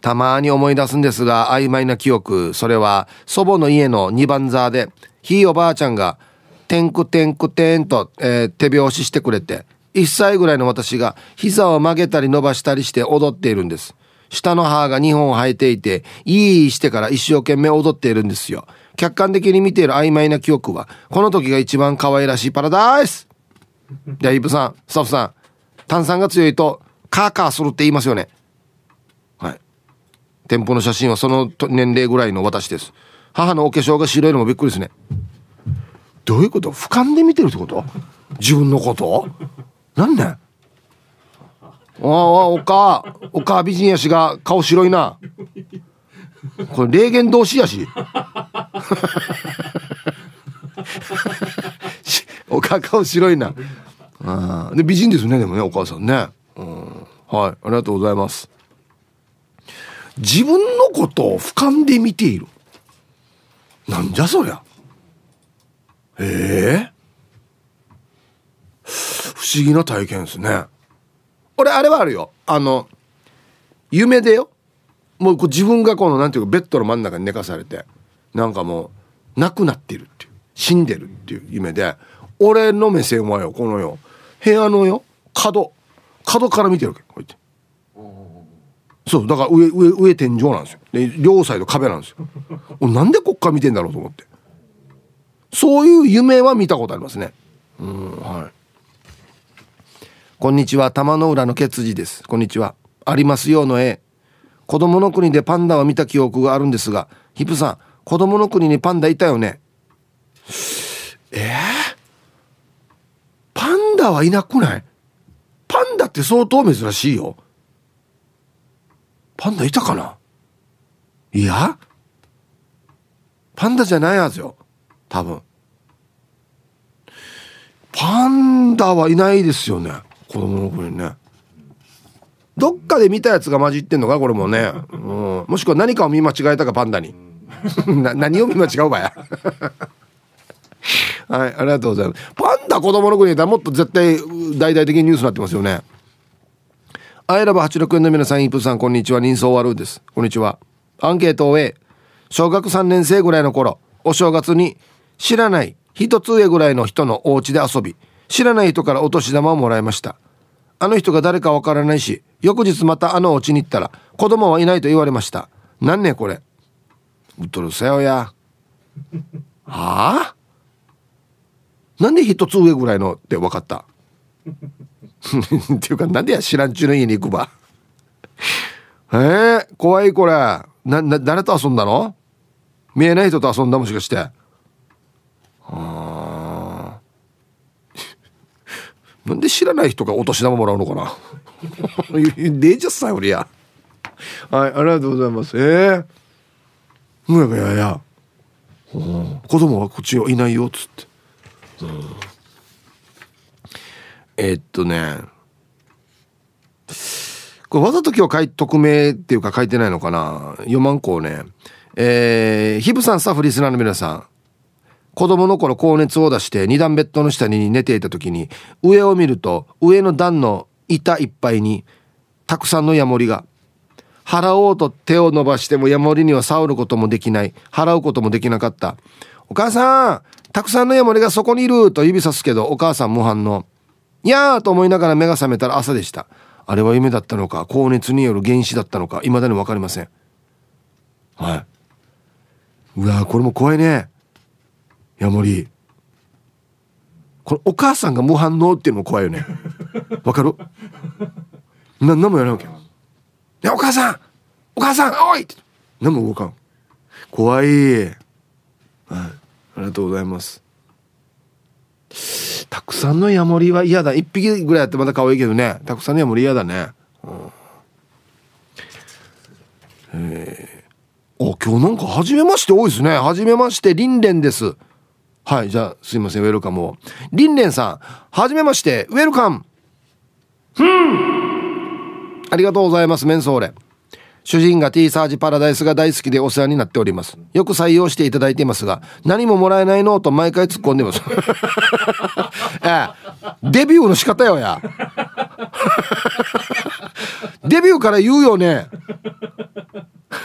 たまに思い出すんですが、曖昧な記憶。それは、祖母の家の二番座で、ひいおばあちゃんが、てんくてんくてんと、えー、手拍子してくれて、1歳ぐらいの私が膝を曲げたり伸ばしたりして踊っているんです。下の歯が2本生えていて、いいしてから一生懸命踊っているんですよ。客観的に見ている曖昧な記憶は、この時が一番可愛らしいパラダイスじゃあ、イブさん、スタッフさん、炭酸が強いと、カーカーするって言いますよね。店舗の写真はその年齢ぐらいの私です。母のお化粧が白いのもびっくりですね。どういうこと？俯瞰で見てるってこと？自分のこと？なんでああおかおか美人やしが顔白いな。これ霊言同士やし。<laughs> おか顔白いな。あで美人ですねでもねお母さんね、うん、はいありがとうございます。自分のことを俯瞰で見ている。なんじゃそりゃ。ええ。ー、不思議な体験ですね。俺あれはあるよ。あの夢でよ。もうこう自分がこのなんていうかベッドの真ん中に寝かされてなんかもう亡くなってるっていう死んでるっていう夢で俺の目線はよこのよ。部屋のよ角。角から見てるわけこうやって。そうだから上上上天井なんですよ。で両サイド壁なんですよ。<laughs> なんでこっから見てんだろうと思って。そういう夢は見たことありますね。うんはい。こんにちは。玉の浦のケツジです。こんにちは。ありますよの絵。子供の国でパンダを見た記憶があるんですがヒプさん子供の国にパンダいたよね。えー、パンダはいなくない？パンダって相当珍しいよ。パンダいたかな？いや？パンダじゃないはずよ多分。パンダはいないですよね子供の頃にね。どっかで見たやつが混じってんのかこれもね、うん、もしくは何かを見間違えたかパンダに。何を見間違うばや。はいありがとうございます。パンダ子供の頃にいたらもっと絶対大々的にニュースになってますよねアイラブ86円の皆さん、イープさん、こんにちは。人相悪です。こんにちは。アンケートを終え、小学3年生ぐらいの頃、お正月に知らない一つ上ぐらいの人のお家で遊び、知らない人からお年玉をもらいました。あの人が誰かわからないし、翌日またあのお家に行ったら、子供はいないと言われました。なんねこれ。うっとるせよや。はあ？なんで一つ上ぐらいのって分かった？<laughs> っていうかなんでや知らんちゅうの家に行くば？<laughs> えー、怖いこれ。なな誰と遊んだの？見えない人と遊んだもしかして。あ <laughs> なんで知らない人がお年玉もらうのかな？でじゃさよりや。はいありがとうございます。ええー、むややや。子供はこっちいないよっつって、うんえー、っとね。これわざと今日書い匿名っていうか書いてないのかな？4万個ね。えー、ヒブさんスタッフリスナーの皆さん。子供の頃高熱を出して2段ベッドの下に寝ていた時に上を見ると上の段の板いっぱいにたくさんのヤモリが。払おうと手を伸ばしてもヤモリには触ることもできない。払うこともできなかった。お母さんたくさんのヤモリがそこにいると指さすけどお母さん無反応。いやーと思いながら目が覚めたら朝でした。あれは夢だったのか、高熱による原子だったのか、未だに分かりません。はい。うわこれも怖いね。ヤモリ。これお母さんが無反応っていうのも怖いよね。<laughs> わかる？な、何もやらんわけ。や、お母さんお母さんおい何も動かん。怖い。はい。ありがとうございます。たくさんのヤモリは嫌だ。一匹ぐらいやってまだ可愛いけどね。たくさんのヤモリ嫌だね、うん、えー、今日なんか初めまして多いですね。初めましてリンレンです。はいじゃあすいません。ウェルカムを。リンレンさん初めまして。ウェルカム。ありがとうございますメンソーレ。主人が T サージパラダイスが大好きでお世話になっております。よく採用していただいていますが、何ももらえないのと毎回突っ込んでます。<laughs> ええ、デビューの仕方よや。<laughs> デビューから言うよね。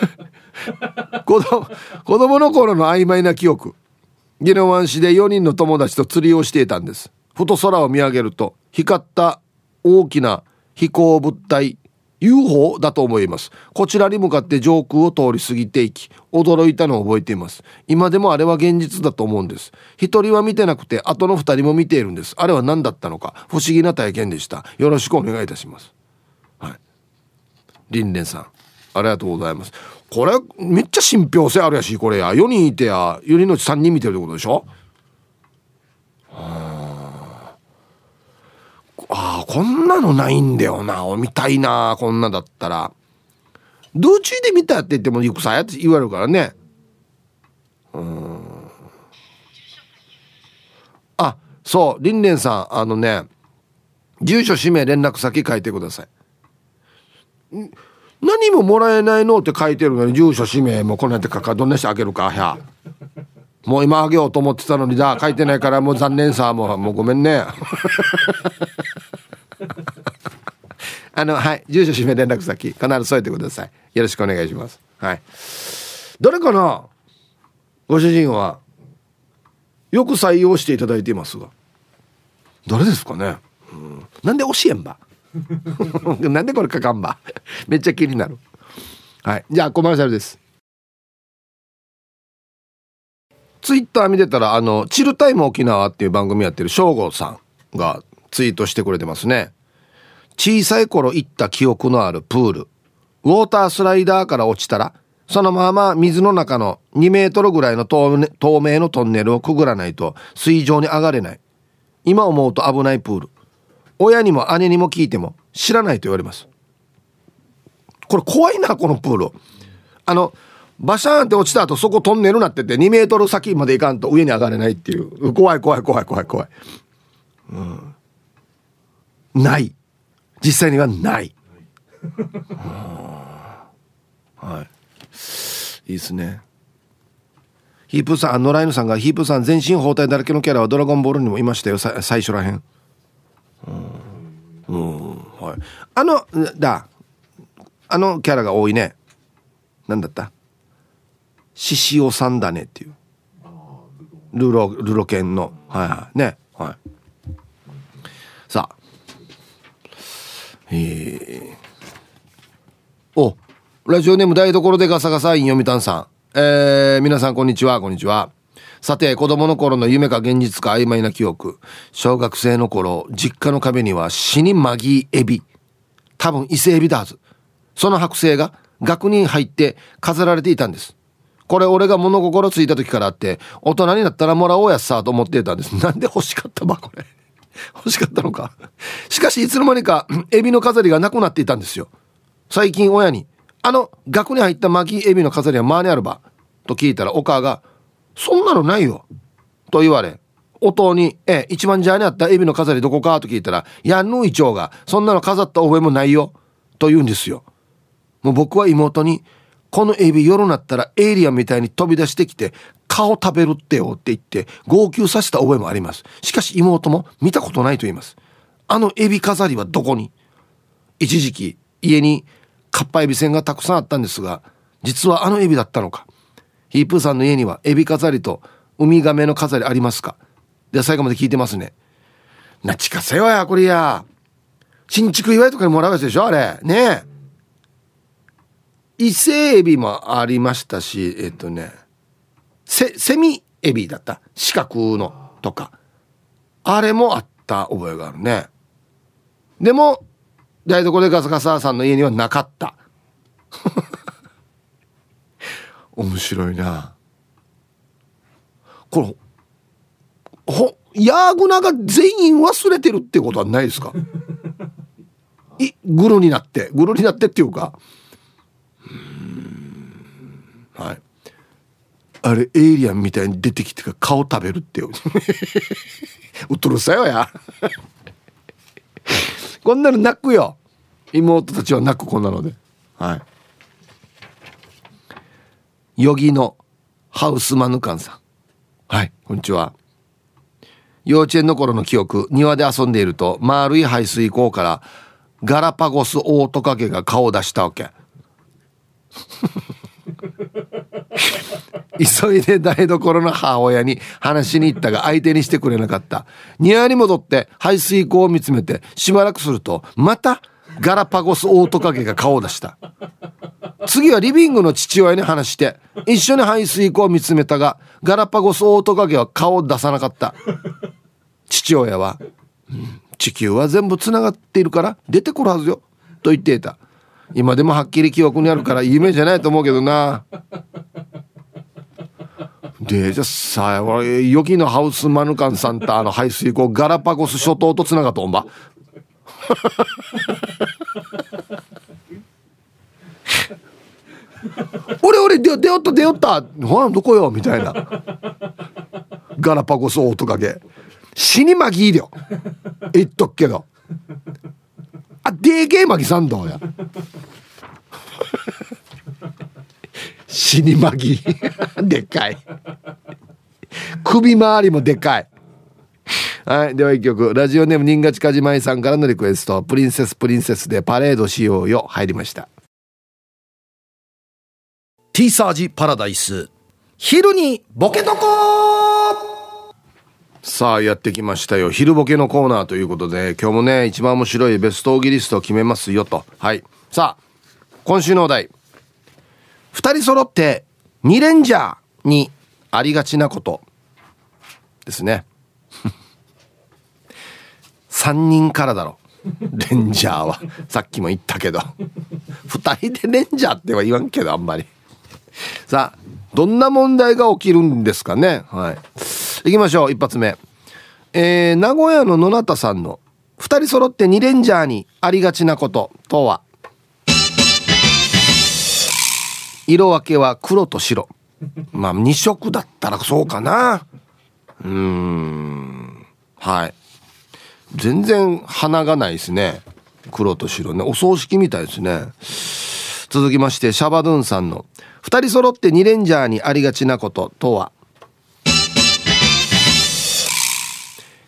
<laughs> 子供子供の頃の曖昧な記憶。宜野湾市で4人の友達と釣りをしていたんです。ふと空を見上げると、光った大きな飛行物体 UFO だと思います。こちらに向かって上空を通り過ぎていき驚いたのを覚えています。今でもあれは現実だと思うんです。一人は見てなくて後の二人も見ているんです。あれは何だったのか。不思議な体験でした。よろしくお願いいたします。はい。リンレンさんありがとうございます。これめっちゃ信憑性あるやしこれや。4人いてや。4人のうち3人見てるってことでしょ？はあああ、こんなのないんだよな。見たいな、こんなだったら。どっちで見たって言ってもよくさやって言われるからね。うん。あ、そう、りんれんさん、あのね、住所氏名連絡先書いてください何ももらえないのって書いてるのに住所氏名もこんなやって書かどんなしてあげるかひゃもう今あげようと思ってたのにだ。書いてないからもう残念さ。もうもうごめんね。<laughs> あのはい。住所氏名連絡先。必ず添えてください。よろしくお願いします。はい。どれかな？ご主人はよく採用していただいていますが。誰ですかね、うん、なんで教えんば？<laughs> なんでこれ書かんば？<laughs> めっちゃ気になる。はい。じゃあコマーシャルです。ツイッター見てたらあの「チルタイム沖縄」っていう番組やってる省吾さんがツイートしてくれてますね。小さい頃行った記憶のあるプール。ウォータースライダーから落ちたらそのまま水の中の2メートルぐらいの透明のトンネルをくぐらないと水上に上がれない。今思うと危ないプール。親にも姉にも聞いても知らないと言われます。これ怖いなこのプールあのバシャーンって落ちた後そこトンネルなってて2メートル先まで行かんと上に上がれないっていう。怖い怖い怖い怖い怖い、うん、ない。実際にはない。はい。いいですね。ヒープさん野良犬さんがヒープさん全身包帯だらけのキャラはドラゴンボールにもいましたよ。最初らへん。うん、はい。あのだ。あのキャラが多いね。なんだった？獅子王さんだねっていう。ルロルロケンの。はいはい。ね。はい。さあ。えー、おラジオネーム台所でガサガサイン読谷さん。えー、皆さんこんにちはこんにちは。さて子供の頃の夢か現実か曖昧な記憶。小学生の頃実家の壁には死にマギーエビ。多分伊勢エビだはず。その剥製が額に入って飾られていたんです。これ俺が物心ついた時からあって大人になったらもらおうやさと思ってたんです。<laughs> なんで欲しかったばこれ。<laughs> 欲しかったのか。しかしいつの間にかエビの飾りがなくなっていたんですよ。最近親に「あの額に入った巻きエビの飾りは周りにあるば」と聞いたらお母が「そんなのないよ」と言われ弟に「え一番ジャーにあったエビの飾りどこか?」と聞いたら「やんぬいちょうがそんなの飾った覚えもないよ」と言うんですよ。もう僕は妹に「このエビ夜なったらエイリアンみたいに飛び出してきて顔食べるってよって言って号泣させた覚えもあります。しかし妹も見たことないと言います。あのエビ飾りはどこに？一時期家にかっぱエビ船がたくさんあったんですが実はあのエビだったのか。ヒープーさんの家にはエビ飾りとウミガメの飾りありますか？では最後まで聞いてますね。なちかせよやこれや新築祝いとかにもらうやつでしょあれ。ねえ。伊勢エビもありましたしえっとねセセミエビだった？四角のとか。あれもあった覚えがあるね。でも台所でガサガサさんの家にはなかった。<laughs> 面白いな。このほヤーグナが全員忘れてるってことはないですか？<laughs> いグルになってグルになってっていうかはいあれエイリアンみたいに出てきて顔食べるってよ <laughs> うっとるさよや。<laughs> こんなの泣くよ。妹たちは泣くこんなので。はい。ヨギのハウスマヌカンさん。はい。こんにちは。幼稚園の頃の記憶庭で遊んでいると丸い排水溝からガラパゴスオオトカゲが顔を出したわけ <laughs> 急いで台所の母親に話しに行ったが相手にしてくれなかった。庭に戻って排水溝を見つめてしばらくするとまたガラパゴスオオトカゲが顔を出した。次はリビングの父親に話して一緒に排水溝を見つめたがガラパゴスオオトカゲは顔を出さなかった。父親は、地球は全部つながっているから出てくるはずよと言っていた。今でもはっきり記憶にあるから夢じゃないと思うけどな。でじゃあさ俺予期のハウスマヌカンさんとあの排水溝ガラパゴス諸島とつながっとんば。<laughs> 俺俺出出よった出よった。ほらどこよ？みたいな。ガラパゴスオオトカゲ。死にまぎいでよ。言っとくけど。あでけえマギさんどうや。<laughs> 死にマギでっかい。首周りもでかい。はいでは一曲。ラジオネーム新勝かじまいさんからのリクエスト「プリンセスプリンセス」でパレードしようよ。入りました。ティーサージパラダイス。昼にボケとこさあやってきましたよ。昼ボケのコーナーということで今日もね一番面白いベストオギリストを決めますよと。はい。さあ今週のお題。2人揃って2レンジャーにありがちなこと。ですね。<laughs> 3人からだろ。レンジャーは。さっきも言ったけど。2人でレンジャーっては言わんけどあんまり。さあどんな問題が起きるんですかね。はい。行きましょう。一発目。えー、名古屋の野中さんの2人揃って2レンジャーにありがちなこととは。色分けは黒と白。まあ2色だったらそうかな。うーん。はい。全然花がないですね。黒と白ね。お葬式みたいですね。続きましてシャバドゥンさんの2人揃って2レンジャーにありがちなこととは？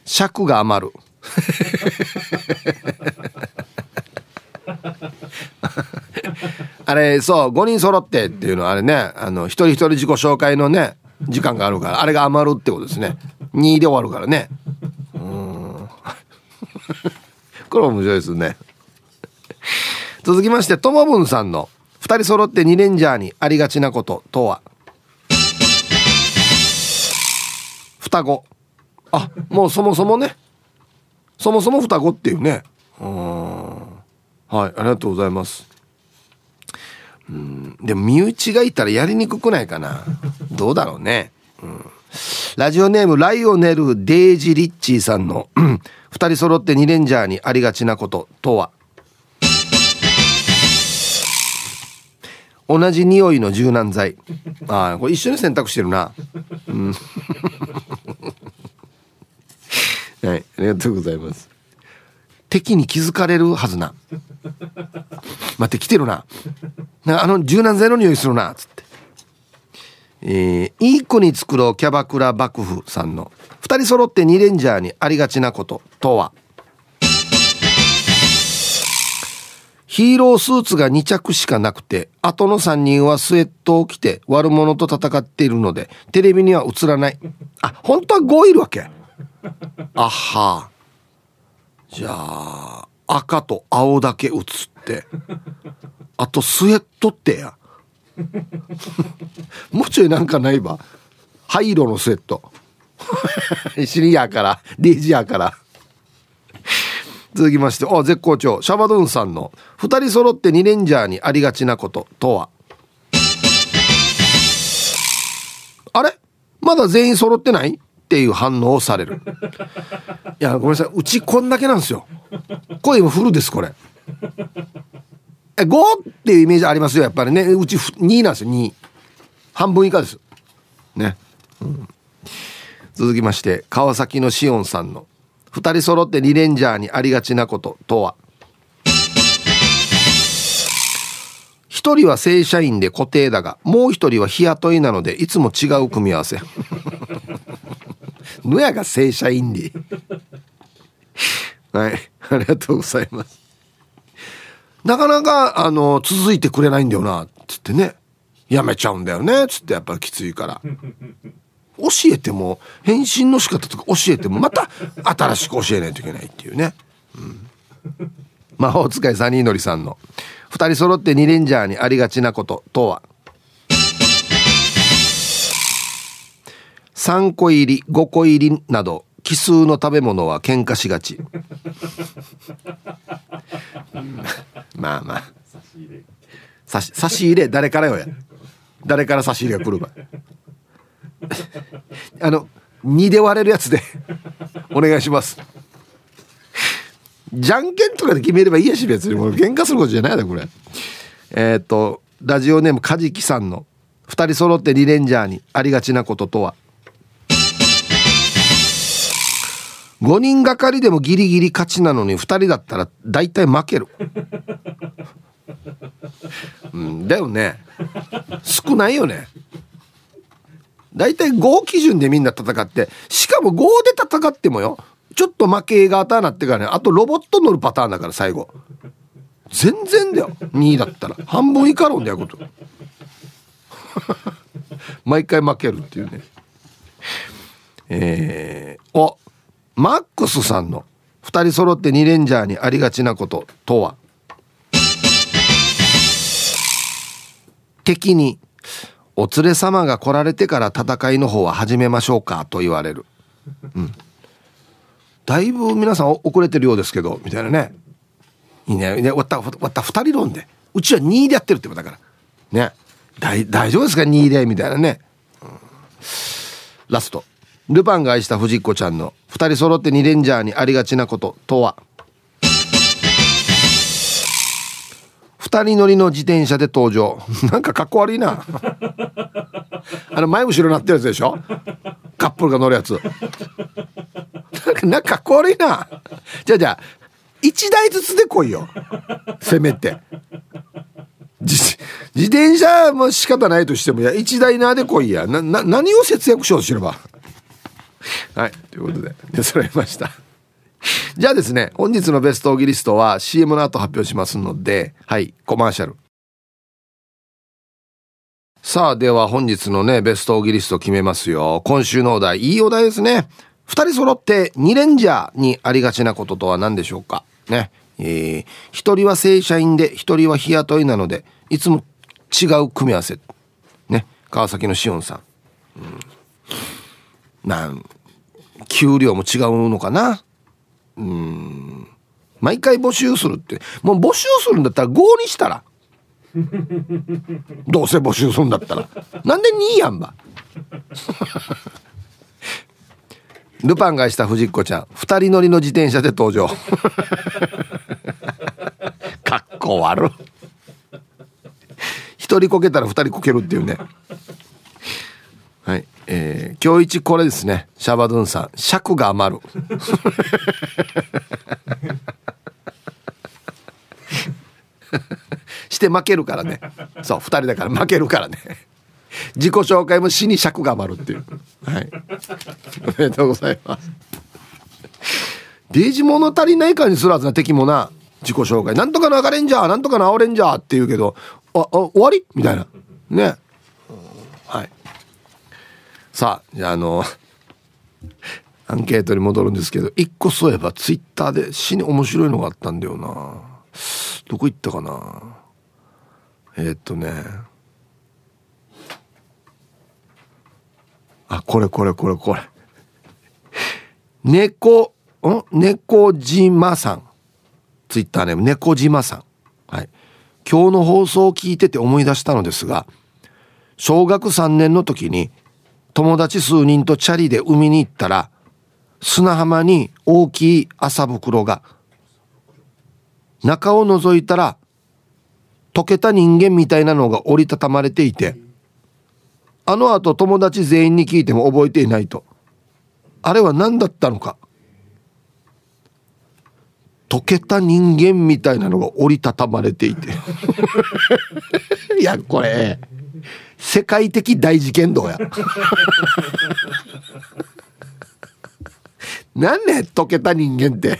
尺が余る。<laughs> あれそう5人揃ってっていうのはあれね。あの一人一人自己紹介のね時間があるから。あれが余るってことですね。2で終わるからね。うん。これ面白いですね。続きましてともぶんさんの「2人揃って2レンジャーにありがちなこととは?」双子。あもうそもそもね。そもそも双子っていうね。うん。はいありがとうございます。うん。でも身内がいたらやりにくくないかな。どうだろうね、うん、ラジオネームライオネル・デイジ・リッチーさんの2人揃って2レンジャーにありがちなこととは。同じ匂いの柔軟剤。ああこれ一緒に洗濯してるな。うん。<laughs> はいありがとうございます。敵に気づかれるはずな。待って来てるな。あの柔軟剤の匂いするな。っつって。えー、いい子に作ろうキャバクラ幕府さんの。2人揃って2レンジャーにありがちなこととは？ヒーロースーツが2着しかなくて後の3人はスウェットを着て悪者と戦っているのでテレビには映らない。あ本当は5いるわけ。あはじゃあ赤と青だけ映って <laughs> あとスウェットってや。<laughs> もうちょいなんかないば灰色のスウェット。シリアからレジアから。続きましてあ絶好調。シャバドゥンさんの「2人揃って2レンジャーにありがちなこと」とは。あれ？まだ全員揃ってない？っていう反応をされる。いやごめんなさい。うちこんだけなんですよ。これ今フルですこれ。え5っていうイメージありますよやっぱりね。うち2なんですよ2半分以下です。ね、うん、続きまして川崎のしおんさんの「2人揃って2レンジャーにありがちなこと」とは？1人は正社員で固定だがもう1人は日雇いなのでいつも違う組み合わせ。のやが正社員で <laughs> はいありがとうございます。なかなかあの続いてくれないんだよなっつってね。やめちゃうんだよねつってやっぱきついから。教えても返信の仕方とか教えてもまた新しく教えないといけないっていうね、うん、魔法使いサニーのりさんの2人揃って2レンジャーにありがちなこととは？3個入り5個入りなど奇数の食べ物は喧嘩しがち。まあまあ。差し差し入れ誰からよや。誰から差し入れが来るか。<laughs> あの2で割れるやつでお願いします。じゃんけんとかで決めればいいやし別に。もう喧嘩することじゃないだこれ。えっ、とラジオネームカジキさんの。2人揃ってリレンジャーにありがちなこととは？5人がかりでもギリギリ勝ちなのに2人だったら大体負ける。うんだよね。少ないよね。大体5基準でみんな戦ってしかも5で戦ってもよちょっと負けが当たなってからねあとロボット乗るパターンだから最後。全然だよ。2位だったら。半分以下論だよこと。<laughs> 毎回負けるっていうね。えー、おマックスさんの2人揃って2レンジャーにありがちなこととは？敵に「お連れ様が来られてから戦いの方は始めましょうか」と言われる、うん、だいぶ皆さん遅れてるようですけどみたいなね。いいね。終わった終わった2人論で。うちは2位でやってるってことだから。ね。大大丈夫ですか？2位で？みたいなね、うん、ラスト。ルパンが愛した藤子ちゃんの2人揃って2レンジャーにありがちなこととは？2人乗りの自転車で登場。<laughs> なんかかっこ悪いな。<laughs> あの前後ろなってるやつでしょ？カップルが乗るやつ。なんかかっこ悪いな。じゃあじゃあ1台ずつで来いよ。せめて。自転車も仕方ないとしてもいや1台なで来いや。なな何を節約しようとすれば？はいということで出揃いました。じゃあですね本日のベストオギリストは CM の後発表しますのではいコマーシャル。さあでは本日のねベストオギリスト決めますよ。今週のお題いいお題ですね。2人揃って2レンジャーにありがちなこととは何でしょうか？ね。えー、1人は正社員で1人は日雇いなのでいつも違う組み合わせ。ね。川崎のしおんさん、うん、なん給料も違うのかな？うん。毎回募集するって。もう募集するんだったら5にしたら。どうせ募集するんだったら。なんで2やんば。ルパンがした藤子ちゃん。2人乗りの自転車で登場。かっこ悪一人こけたら二人こけるっていうね。はい。えー、今日一これですね。シャバドゥンさん。尺が余る。<laughs> して負けるからね。そう2人だから。負けるからね。自己紹介も死に尺が余るっていう。はい。おめでとうございます。デージ物足りない感じするはずな。敵もな。自己紹介。なんとかの赤レンジャーなんとかの青レンジャーって言うけどああ終わり？みたいな。ね。さあじゃああの <laughs> アンケートに戻るんですけど一個そういえばツイッターで死に面白いのがあったんだよな。どこ行ったかな。えー、っとね。あこれこれこれこれ。猫ん？猫島さん。ツイッターネーム猫島さん。はい。今日の放送を聞いてて思い出したのですが小学3年の時に友達数人とチャリで海に行ったら砂浜に大きい麻袋が中を覗いたら溶けた人間みたいなのが折りたたまれていてあのあと友達全員に聞いても覚えていないと。あれは何だったのか。溶けた人間みたいなのが折りたたまれていて。<laughs> <laughs> いやこれ世界的大事件どうや。<laughs> なんね溶けた人間って。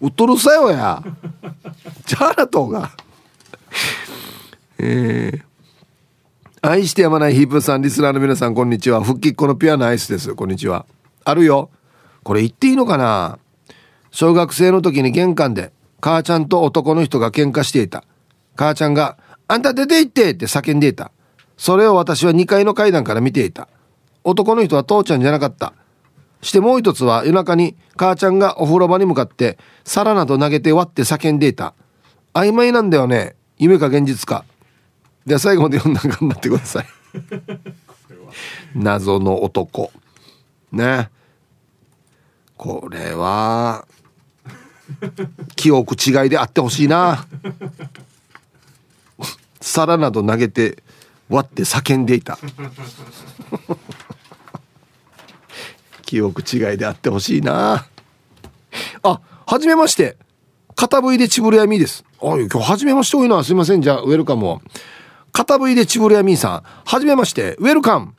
うとるさよや。じゃあなとが。えー、愛してやまないヒープさんリスナーの皆さんこんにちは。復帰っ子のピュアなアイスです。こんにちは。あるよ。これ言っていいのかな。小学生の時に玄関で母ちゃんと男の人が喧嘩していた。母ちゃんがあんた出て行ってって叫んでいた。それを私は2階の階段から見ていた。男の人は父ちゃんじゃなかった。してもう一つは夜中に母ちゃんがお風呂場に向かって皿など投げて割って叫んでいた。曖昧なんだよね。夢か現実か。では最後まで読んだ頑張ってください。<laughs> 謎の男。ね。これは、<laughs> 記憶違いであってほしいな。皿など投げて割って叫んでいた。記憶違いであってほしいな。あはじめまして。片 V でちぶるやみです。あ今日はじめまして多いな。すいません。じゃあウェルカムを。片 V でちぶるやみさん。はじめまして。ウェルカム。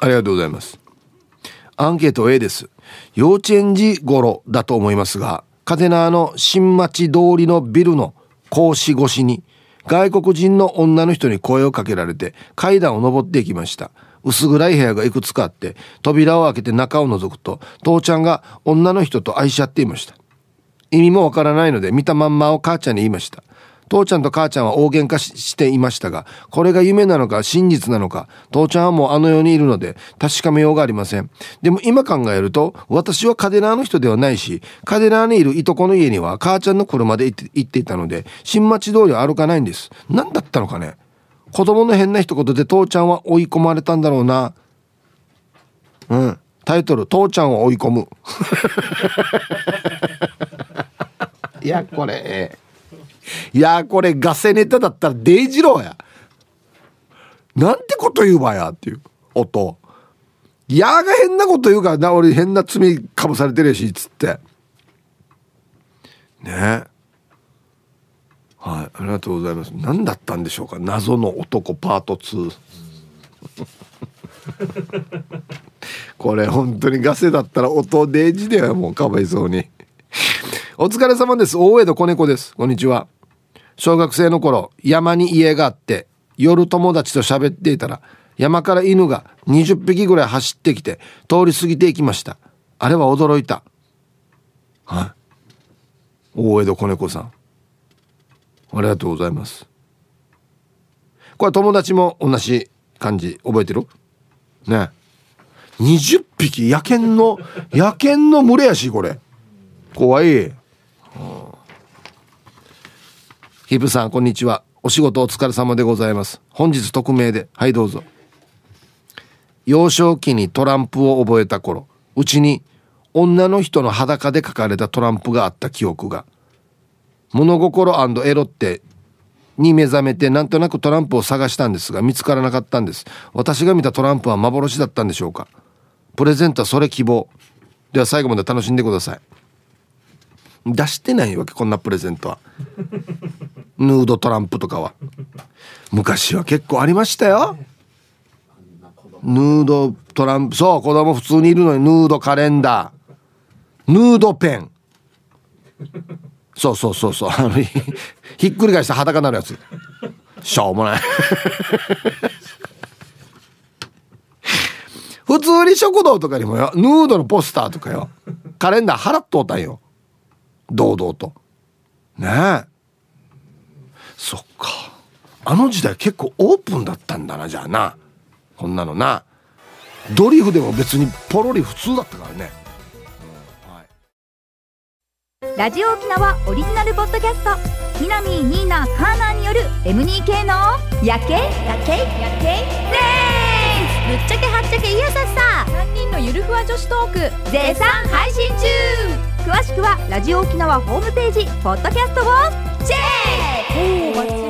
ありがとうございます。アンケート A です。幼稚園児頃だと思いますがカデナーの新町通りのビルの格子越しに外国人の女の人に声をかけられて階段を上っていきました。薄暗い部屋がいくつかあって扉を開けて中を覗くと父ちゃんが女の人と愛し合っていました。意味もわからないので見たまんまを母ちゃんに言いました。父ちゃんと母ちゃんは大喧嘩していましたが、これが夢なのか真実なのか、父ちゃんはもうあの世にいるので確かめようがありません。でも今考えると、私はカデナーの人ではないし、カデナーにいるいとこの家には母ちゃんの車で行っていたので、新町通りは歩かないんです。何だったのかね子供の変な一言で父ちゃんは追い込まれたんだろうな。うん。タイトル、父ちゃんを追い込む。<laughs> いや、これ、いやこれガセネタだったらデイジローや。なんてこと言うわやっていう音。いやが変なこと言うからな俺変な罪かぶされてるしっつって。ね。はいありがとうございます。何だったんでしょうか謎の男パート2これ本当にガセだったら音デイジだよもうかわいそうに。お疲れ様です。大江戸子猫です。こんにちは。小学生の頃山に家があって夜友達と喋っていたら山から犬が20匹ぐらい走ってきて通り過ぎていきました。あれは驚いた。はい。大江戸子猫さん。ありがとうございます。これ友達も同じ感じ。覚えてる？ね。20匹。野犬の野犬の群れやしこれ。怖い、ヒブさんこんにちは。お仕事お疲れ様でございます。本日匿名で。はいどうぞ。幼少期にトランプを覚えた頃うちに女の人の裸で書かれたトランプがあった記憶が。物心エロってに目覚めてなんとなくトランプを探したんですが見つからなかったんです。私が見たトランプは幻だったんでしょうか。プレゼントはそれ希望。では最後まで楽しんでください。出してないわけこんなプレゼントは。<laughs> ヌードトランプとかは。昔は結構ありましたよ。ヌードトランプ。そう子供普通にいるのにヌードカレンダー。ヌードペン。そうそうそうそう。あの <laughs> ひっくり返した裸になるやつ。しょうもない。<laughs> 普通に食堂とかにもよヌードのポスターとかよ。カレンダー払っとったんよ。堂々と。ねえ。そっか。あの時代結構オープンだったんだなじゃあな。こんなのな。ドリフでも別にポロリ普通だったからね、うん。はい、ラジオ沖縄オリジナルポッドキャスト。ひなみーニーナカーナーによる M2K の夜景。夜景？夜景。レぶっちゃけはっちゃけいやさっさ。3人のゆるふわ女子トーク。絶賛配信中詳しくはラジオ沖縄ホームページポッドキャストをチェック。